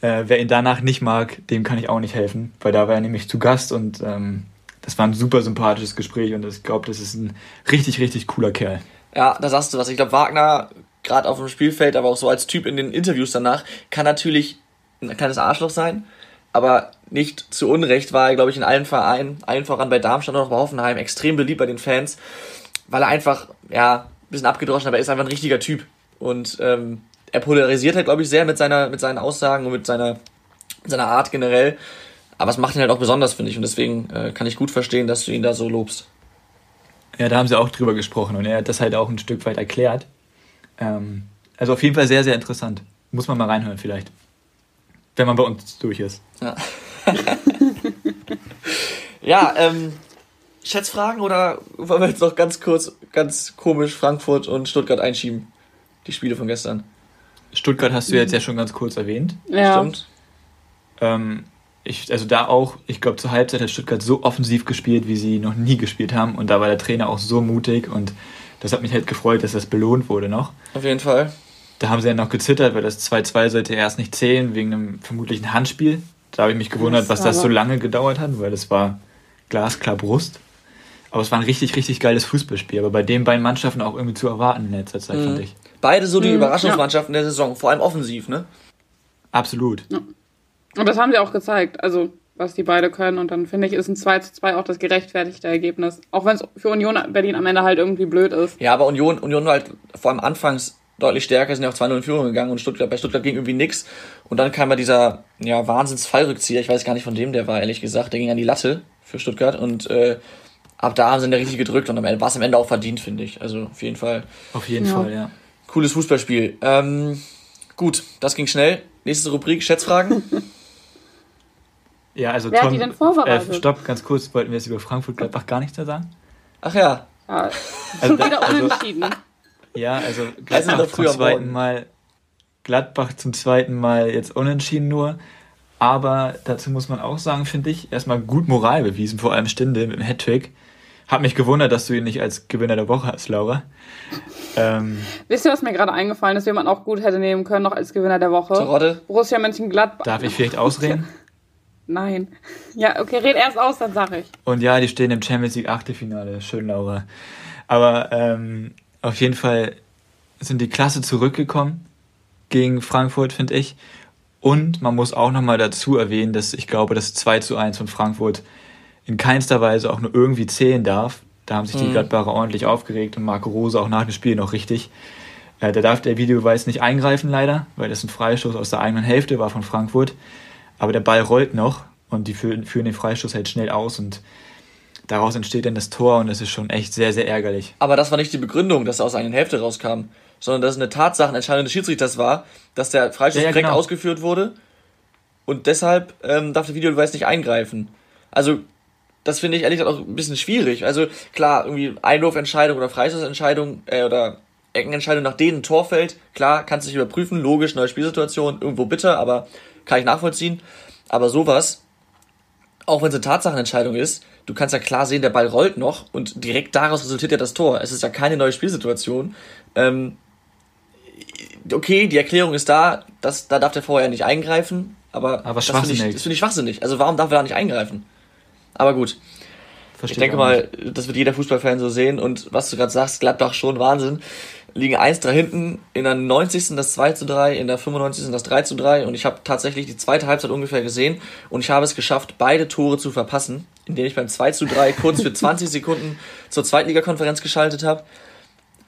Äh, wer ihn danach nicht mag, dem kann ich auch nicht helfen, weil da war er nämlich zu Gast und ähm, das war ein super sympathisches Gespräch und ich glaube, das ist ein richtig, richtig cooler Kerl. Ja, da sagst du was. Ich glaube, Wagner, gerade auf dem Spielfeld, aber auch so als Typ in den Interviews danach, kann natürlich ein kleines Arschloch sein, aber nicht zu Unrecht war er, glaube ich, in allen Vereinen, allen voran bei Darmstadt und auch bei Hoffenheim, extrem beliebt bei den Fans, weil er einfach, ja, ein bisschen abgedroschen, aber er ist einfach ein richtiger Typ. Und ähm, er polarisiert halt, glaube ich, sehr mit, seiner, mit seinen Aussagen und mit seiner, seiner Art generell. Aber es macht ihn halt auch besonders, finde ich. Und deswegen äh, kann ich gut verstehen, dass du ihn da so lobst. Ja, da haben sie auch drüber gesprochen und er hat das halt auch ein Stück weit erklärt. Ähm, also auf jeden Fall sehr, sehr interessant. Muss man mal reinhören vielleicht. Wenn man bei uns durch ist. Ja. Ja, ähm, Schätzfragen oder wollen wir jetzt noch ganz kurz, ganz komisch Frankfurt und Stuttgart einschieben? Die Spiele von gestern. Stuttgart hast du jetzt ja schon ganz kurz erwähnt. Ja. Stimmt. Ähm, ich, also da auch, ich glaube, zur Halbzeit hat Stuttgart so offensiv gespielt, wie sie noch nie gespielt haben. Und da war der Trainer auch so mutig und das hat mich halt gefreut, dass das belohnt wurde noch. Auf jeden Fall. Da haben sie ja noch gezittert, weil das 2-2 sollte erst nicht zählen, wegen einem vermutlichen Handspiel. Da habe ich mich gewundert, was das so lange gedauert hat, weil das war glasklar Brust. Aber es war ein richtig, richtig geiles Fußballspiel. Aber bei den beiden Mannschaften auch irgendwie zu erwarten in letzter Zeit, fand ich. Beide so die Mhm, Überraschungsmannschaften der Saison, vor allem offensiv, ne? Absolut. Und das haben sie auch gezeigt, also was die beide können. Und dann finde ich, ist ein 2 zu 2 auch das gerechtfertigte Ergebnis. Auch wenn es für Union Berlin am Ende halt irgendwie blöd ist. Ja, aber Union, Union war halt vor allem anfangs deutlich stärker, sind ja auch 2-0 in Führung gegangen und Stuttgart, bei Stuttgart ging irgendwie nix. Und dann kam ja dieser, ja, Wahnsinns-Fallrückzieher, ich weiß gar nicht von dem der war, ehrlich gesagt, der ging an die Latte für Stuttgart und äh, ab da haben sie ihn ja richtig gedrückt und am Ende war es am Ende auch verdient, finde ich. Also auf jeden Fall Auf jeden Ja. Fall, ja. cooles Fußballspiel. Ähm, gut, das ging schnell. Nächste Rubrik, Schätzfragen. Ja, also Wer hat Tom, die denn vorbereitet? Äh, stopp, ganz kurz, wollten wir jetzt über Frankfurt-Gladbach gar nichts mehr sagen? Ach ja, Ja, Also [laughs] wieder also- unentschieden. Ja, also Gladbach zum zweiten. Mal, Gladbach zum zweiten Mal jetzt unentschieden nur. Aber dazu muss man auch sagen, finde ich, erstmal gut Moral bewiesen, vor allem Stinde mit dem Hattrick. Hat mich gewundert, dass du ihn nicht als Gewinner der Woche hast, Laura. Ähm, Wisst ihr, was mir gerade eingefallen ist, wie man auch gut hätte nehmen können, noch als Gewinner der Woche? Terodde. Borussia Mönchengladbach. darf ich vielleicht ausreden? [laughs] Nein. Ja, okay, red erst aus, dann sag ich. Und ja, die stehen im Champions League Achtelfinale. Schön, Laura. Aber ähm, auf jeden Fall sind die Klasse zurückgekommen gegen Frankfurt, finde ich. Und man muss auch nochmal dazu erwähnen, dass ich glaube, das 2 zu 1 von Frankfurt in keinster Weise auch nur irgendwie zählen darf. Da haben sich die Mhm. Gladbacher ordentlich aufgeregt und Marco Rose auch nach dem Spiel noch richtig. Äh, da darf der Videobeweis nicht eingreifen, leider, weil das ein Freistoß aus der eigenen Hälfte war von Frankfurt. Aber der Ball rollt noch und die führen, führen den Freistoß halt schnell aus und daraus entsteht dann das Tor und das ist schon echt sehr, sehr ärgerlich. Aber das war nicht die Begründung, dass er aus einer Hälfte rauskam, sondern dass es eine Tatsachenentscheidung des Schiedsrichters war, dass der Freistoß Ja, ja, direkt genau. ausgeführt wurde und deshalb ähm, darf der Videobeweis nicht eingreifen. Also das finde ich ehrlich gesagt auch ein bisschen schwierig. Also klar, irgendwie Einwurfentscheidung oder Freistoßentscheidung äh, oder Eckenentscheidung, nach denen ein Tor fällt, klar, kannst du dich überprüfen, logisch, neue Spielsituation, irgendwo bitter, aber kann ich nachvollziehen. Aber sowas, auch wenn es eine Tatsachenentscheidung ist, du kannst ja klar sehen, der Ball rollt noch und direkt daraus resultiert ja das Tor. Es ist ja keine neue Spielsituation. Ähm, okay, die Erklärung ist da, das, da darf der vorher nicht eingreifen, aber, Aber das finde ich, das finde ich schwachsinnig. Also warum darf er da nicht eingreifen? Aber gut, Verstehe ich denke mal, das wird jeder Fußballfan so sehen und was du gerade sagst, Gladbach schon Wahnsinn. Liegen 1-3 hinten, in der 90. das 2 zu 3, in der 95. das 3 zu 3 und ich habe tatsächlich die zweite Halbzeit ungefähr gesehen und ich habe es geschafft, beide Tore zu verpassen, indem ich beim 2 zu 3 kurz für [laughs] 20 Sekunden zur Zweitligakonferenz geschaltet habe.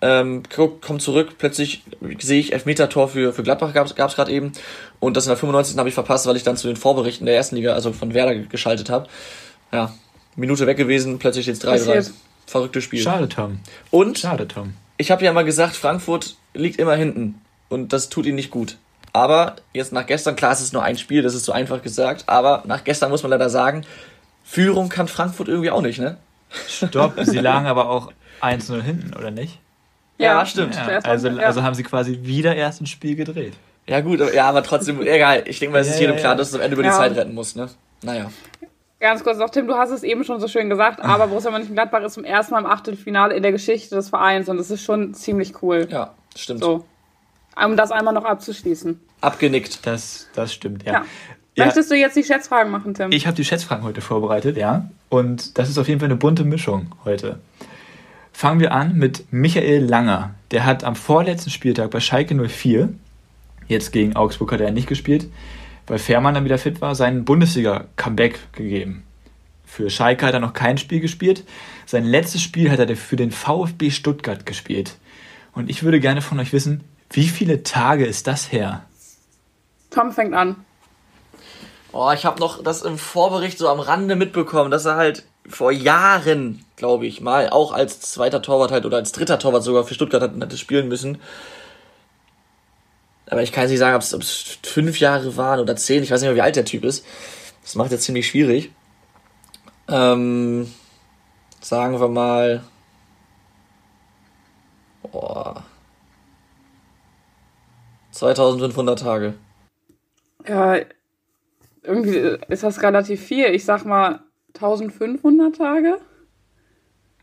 Ähm, komm zurück, plötzlich sehe ich Elfmeter-Tor für, für Gladbach gab es gerade eben und das in der 95. habe ich verpasst, weil ich dann zu den Vorberichten der ersten Liga, also von Werder geschaltet habe. Ja, Minute weg gewesen, plötzlich steht es 3-3. Passiert. Verrücktes Spiel. Schade, Tom. Und Schade, Tom. ich habe ja mal gesagt, Frankfurt liegt immer hinten und das tut ihnen nicht gut. Aber jetzt nach gestern, klar, es ist nur ein Spiel, das ist so einfach gesagt, aber nach gestern muss man leider sagen, Führung kann Frankfurt irgendwie auch nicht, ne? Stopp, sie lagen aber auch 1-0 hinten, oder nicht? Ja, stimmt. Ja, also, ja. also haben sie quasi wieder erst ein Spiel gedreht. Ja, gut, aber- ja, aber trotzdem, egal. Ich denke mal, es ist Ja, jedem ja, klar, ja. dass es am Ende über die Ja. Zeit retten muss, ne? Naja. Ganz kurz noch, Tim, du hast es eben schon so schön gesagt, aber Borussia Mönchengladbach ist zum ersten Mal im Achtelfinale in der Geschichte des Vereins und das ist schon ziemlich cool. Ja, stimmt. So. Um das einmal noch abzuschließen. Abgenickt. Das, das stimmt, ja. Ja. Ja. Möchtest du jetzt die Schätzfragen machen, Tim? Ich habe die Schätzfragen heute vorbereitet, ja. Und das ist auf jeden Fall eine bunte Mischung heute. Fangen wir an mit Michael Langer. Der hat am vorletzten Spieltag bei Schalke 04, jetzt gegen Augsburg hat er nicht gespielt, weil Fährmann dann wieder fit war, seinen Bundesliga-Comeback gegeben. Für Schalke hat er noch kein Spiel gespielt. Sein letztes Spiel hat er für den VfB Stuttgart gespielt. Und ich würde gerne von euch wissen, wie viele Tage ist das her? Tom fängt an. Oh, ich habe noch das im Vorbericht so am Rande mitbekommen, dass er halt vor Jahren, glaube ich, mal auch als zweiter Torwart halt oder als dritter Torwart sogar für Stuttgart hat, hätte spielen müssen. Aber ich kann jetzt nicht sagen, ob es- fünf Jahre waren oder zehn. Ich weiß nicht mehr, wie alt der Typ ist. Das macht jetzt ziemlich schwierig. Ähm, sagen wir mal. Boah. 2500 Tage. Ja, irgendwie ist das relativ viel. Ich sag mal 1500 Tage.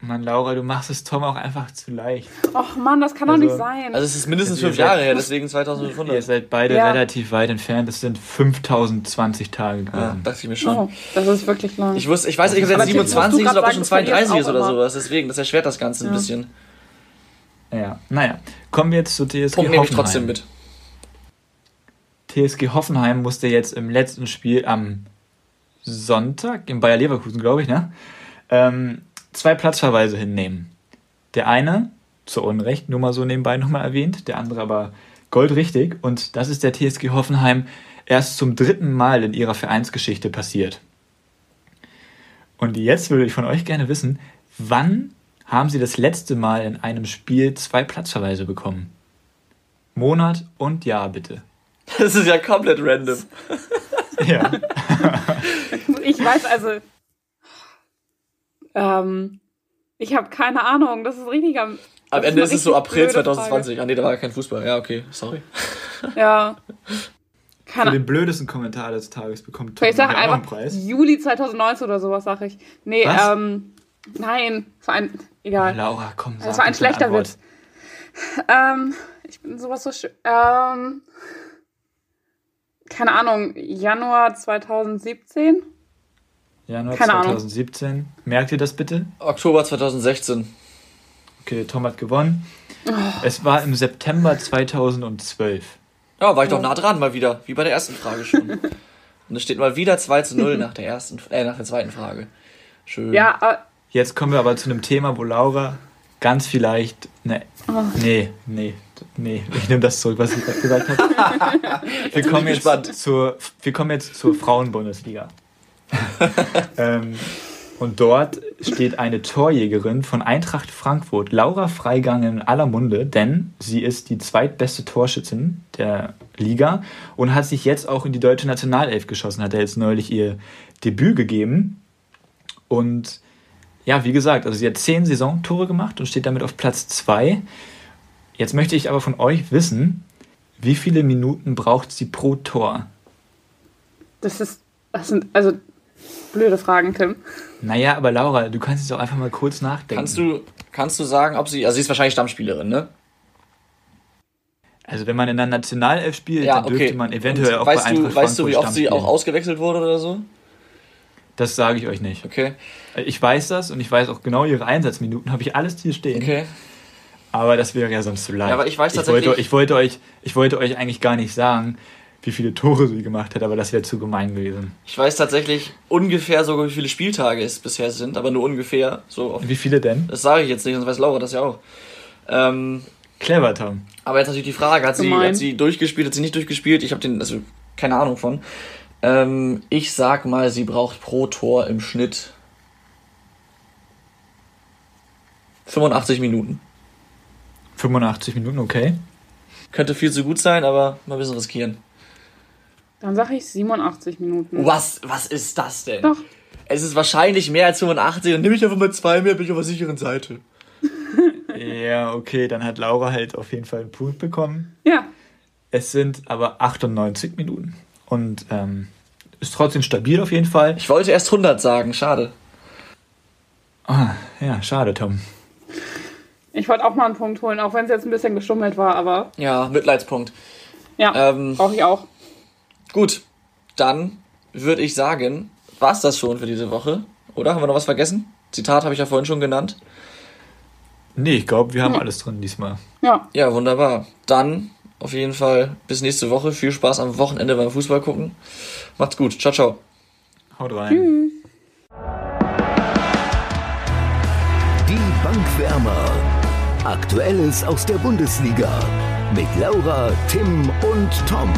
Mann, Laura, du machst es Tom auch einfach zu leicht. Och Mann, das kann Also- doch nicht sein. Also es ist mindestens Also ihr fünf Jahre her, deswegen Ihr 2500. seid beide Ja. relativ weit entfernt. Es sind 5020 Tage Ja, gewesen. dachte ich mir schon. oh, das ist wirklich lang. Ich wusste, ich weiß nicht, ob du 27 ist oder ob das sagen, schon du verlierst 32 ist oder immer. sowas. Deswegen, das erschwert das Ganze ein Ja. bisschen. Ja, naja. Kommen wir jetzt zu TSG Punkt nehme ich Hoffenheim. trotzdem mit. TSG Hoffenheim musste jetzt im letzten Spiel am Sonntag, im Bayer Leverkusen, glaube ich, ne? Ähm, zwei Platzverweise hinnehmen. Der eine, zu Unrecht, nur mal so nebenbei nochmal erwähnt, der andere aber goldrichtig. Und das ist der TSG Hoffenheim erst zum dritten Mal in ihrer Vereinsgeschichte passiert. Und jetzt würde ich von euch gerne wissen, wann haben sie das letzte Mal in einem Spiel zwei Platzverweise bekommen? Monat und Jahr bitte. Das ist ja komplett random. Ja. [laughs] Ich weiß also. Ähm, ich habe keine Ahnung. Das ist richtig am. Am Ende ist es so April blöde 2020. Ah nee, da war ja kein Fußball. Ja, okay, sorry. Ja. [laughs] Für Keine den blödesten Kommentar des Tages bekommt Tom Ich einen einfach Preis. Juli 2019 oder sowas, sag ich. Nee, Was? ähm, nein, es war ein, egal. Laura, komm, sag Es war ein schlechter. Witz. [laughs] Ähm, ich bin sowas so schön. Ähm, keine Ahnung, Januar 2017? Januar Keine Ahnung. 2017. Merkt ihr das bitte? Oktober 2016. Okay, Tom hat gewonnen. Oh. Es war im September 2012. Ja, war ich doch nah dran mal wieder, wie bei der ersten Frage schon. Und es steht mal wieder 2 zu 0 nach der ersten, äh, nach der zweiten Frage. Schön. Ja, äh, Jetzt kommen wir aber zu einem Thema, wo Laura ganz vielleicht. Ne, Oh. nee, nee, nee, ich nehme das zurück, was ich gerade gesagt habe. [laughs] Wir kommen, jetzt zur, wir kommen jetzt zur Frauenbundesliga. [laughs] ähm, und dort steht eine Torjägerin von Eintracht Frankfurt, Laura Freigang in aller Munde, denn sie ist die zweitbeste Torschützin der Liga und hat sich jetzt auch in die deutsche Nationalelf geschossen, hat er jetzt neulich ihr Debüt gegeben. Und ja, wie gesagt, also sie hat zehn Saisontore gemacht und steht damit auf Platz zwei. Jetzt möchte ich aber von euch wissen, wie viele Minuten braucht sie pro Tor? das ist, das sind, also, blöde Fragen, Tim. Naja, aber Laura, du kannst jetzt auch einfach mal kurz nachdenken. Kannst du, kannst du sagen, ob sie, also sie ist wahrscheinlich Stammspielerin, ne? Also wenn man in der Nationalelf spielt, Ja, dann dürfte okay. man eventuell Und auch bei weißt du, Eintracht weißt du, wie oft sie auch ausgewechselt wurde oder so? Das sage ich euch nicht. Okay. Ich weiß das und ich weiß auch genau ihre Einsatzminuten, habe ich alles hier stehen. Okay. Aber das wäre ja sonst zu leicht. Ja, aber ich weiß wollte, tatsächlich- ich, wollte euch, ich wollte euch eigentlich gar nicht sagen, wie viele Tore sie gemacht hat, aber das wäre zu gemein gewesen. Ich weiß tatsächlich ungefähr sogar, wie viele Spieltage es bisher sind, aber nur ungefähr. So auf, Wie viele denn? das sage ich jetzt nicht, sonst weiß Laura das ja auch. Ähm, Clever, Tom. aber jetzt natürlich die Frage, hat sie, hat sie durchgespielt, hat sie nicht durchgespielt? Ich habe den, also keine Ahnung von. Ähm, ich sag mal, sie braucht pro Tor im Schnitt 85 Minuten. 85 Minuten, okay. Könnte viel zu gut sein, aber mal ein bisschen riskieren. Dann sage ich 87 Minuten. Was, was ist das denn? Doch. Es ist wahrscheinlich mehr als 85 und nehme ich einfach mal zwei mehr, bin ich auf der sicheren Seite. [laughs] Ja, okay, dann hat Laura halt auf jeden Fall einen Punkt bekommen. Ja, Es sind aber 98 Minuten. Und ähm, ist trotzdem stabil auf jeden Fall. Ich wollte erst 100 sagen, schade. Ah, ja, schade, Tom. ich wollte auch mal einen Punkt holen, auch wenn es jetzt ein bisschen geschummelt war, aber Ja, Mitleidspunkt. ja, Ähm, brauche ich auch. Gut, dann würde ich sagen, war's das schon für diese Woche, oder? Haben wir noch was vergessen? Zitat habe ich ja vorhin schon genannt. Nee, ich glaube, wir haben alles drin diesmal. Ja, Ja, wunderbar. Dann auf jeden Fall bis nächste Woche. Viel Spaß am Wochenende beim Fußball gucken. Macht's gut. Ciao, ciao. Haut rein. Die Bankwärmer. Aktuelles aus der Bundesliga. Mit Laura, Tim und Tom.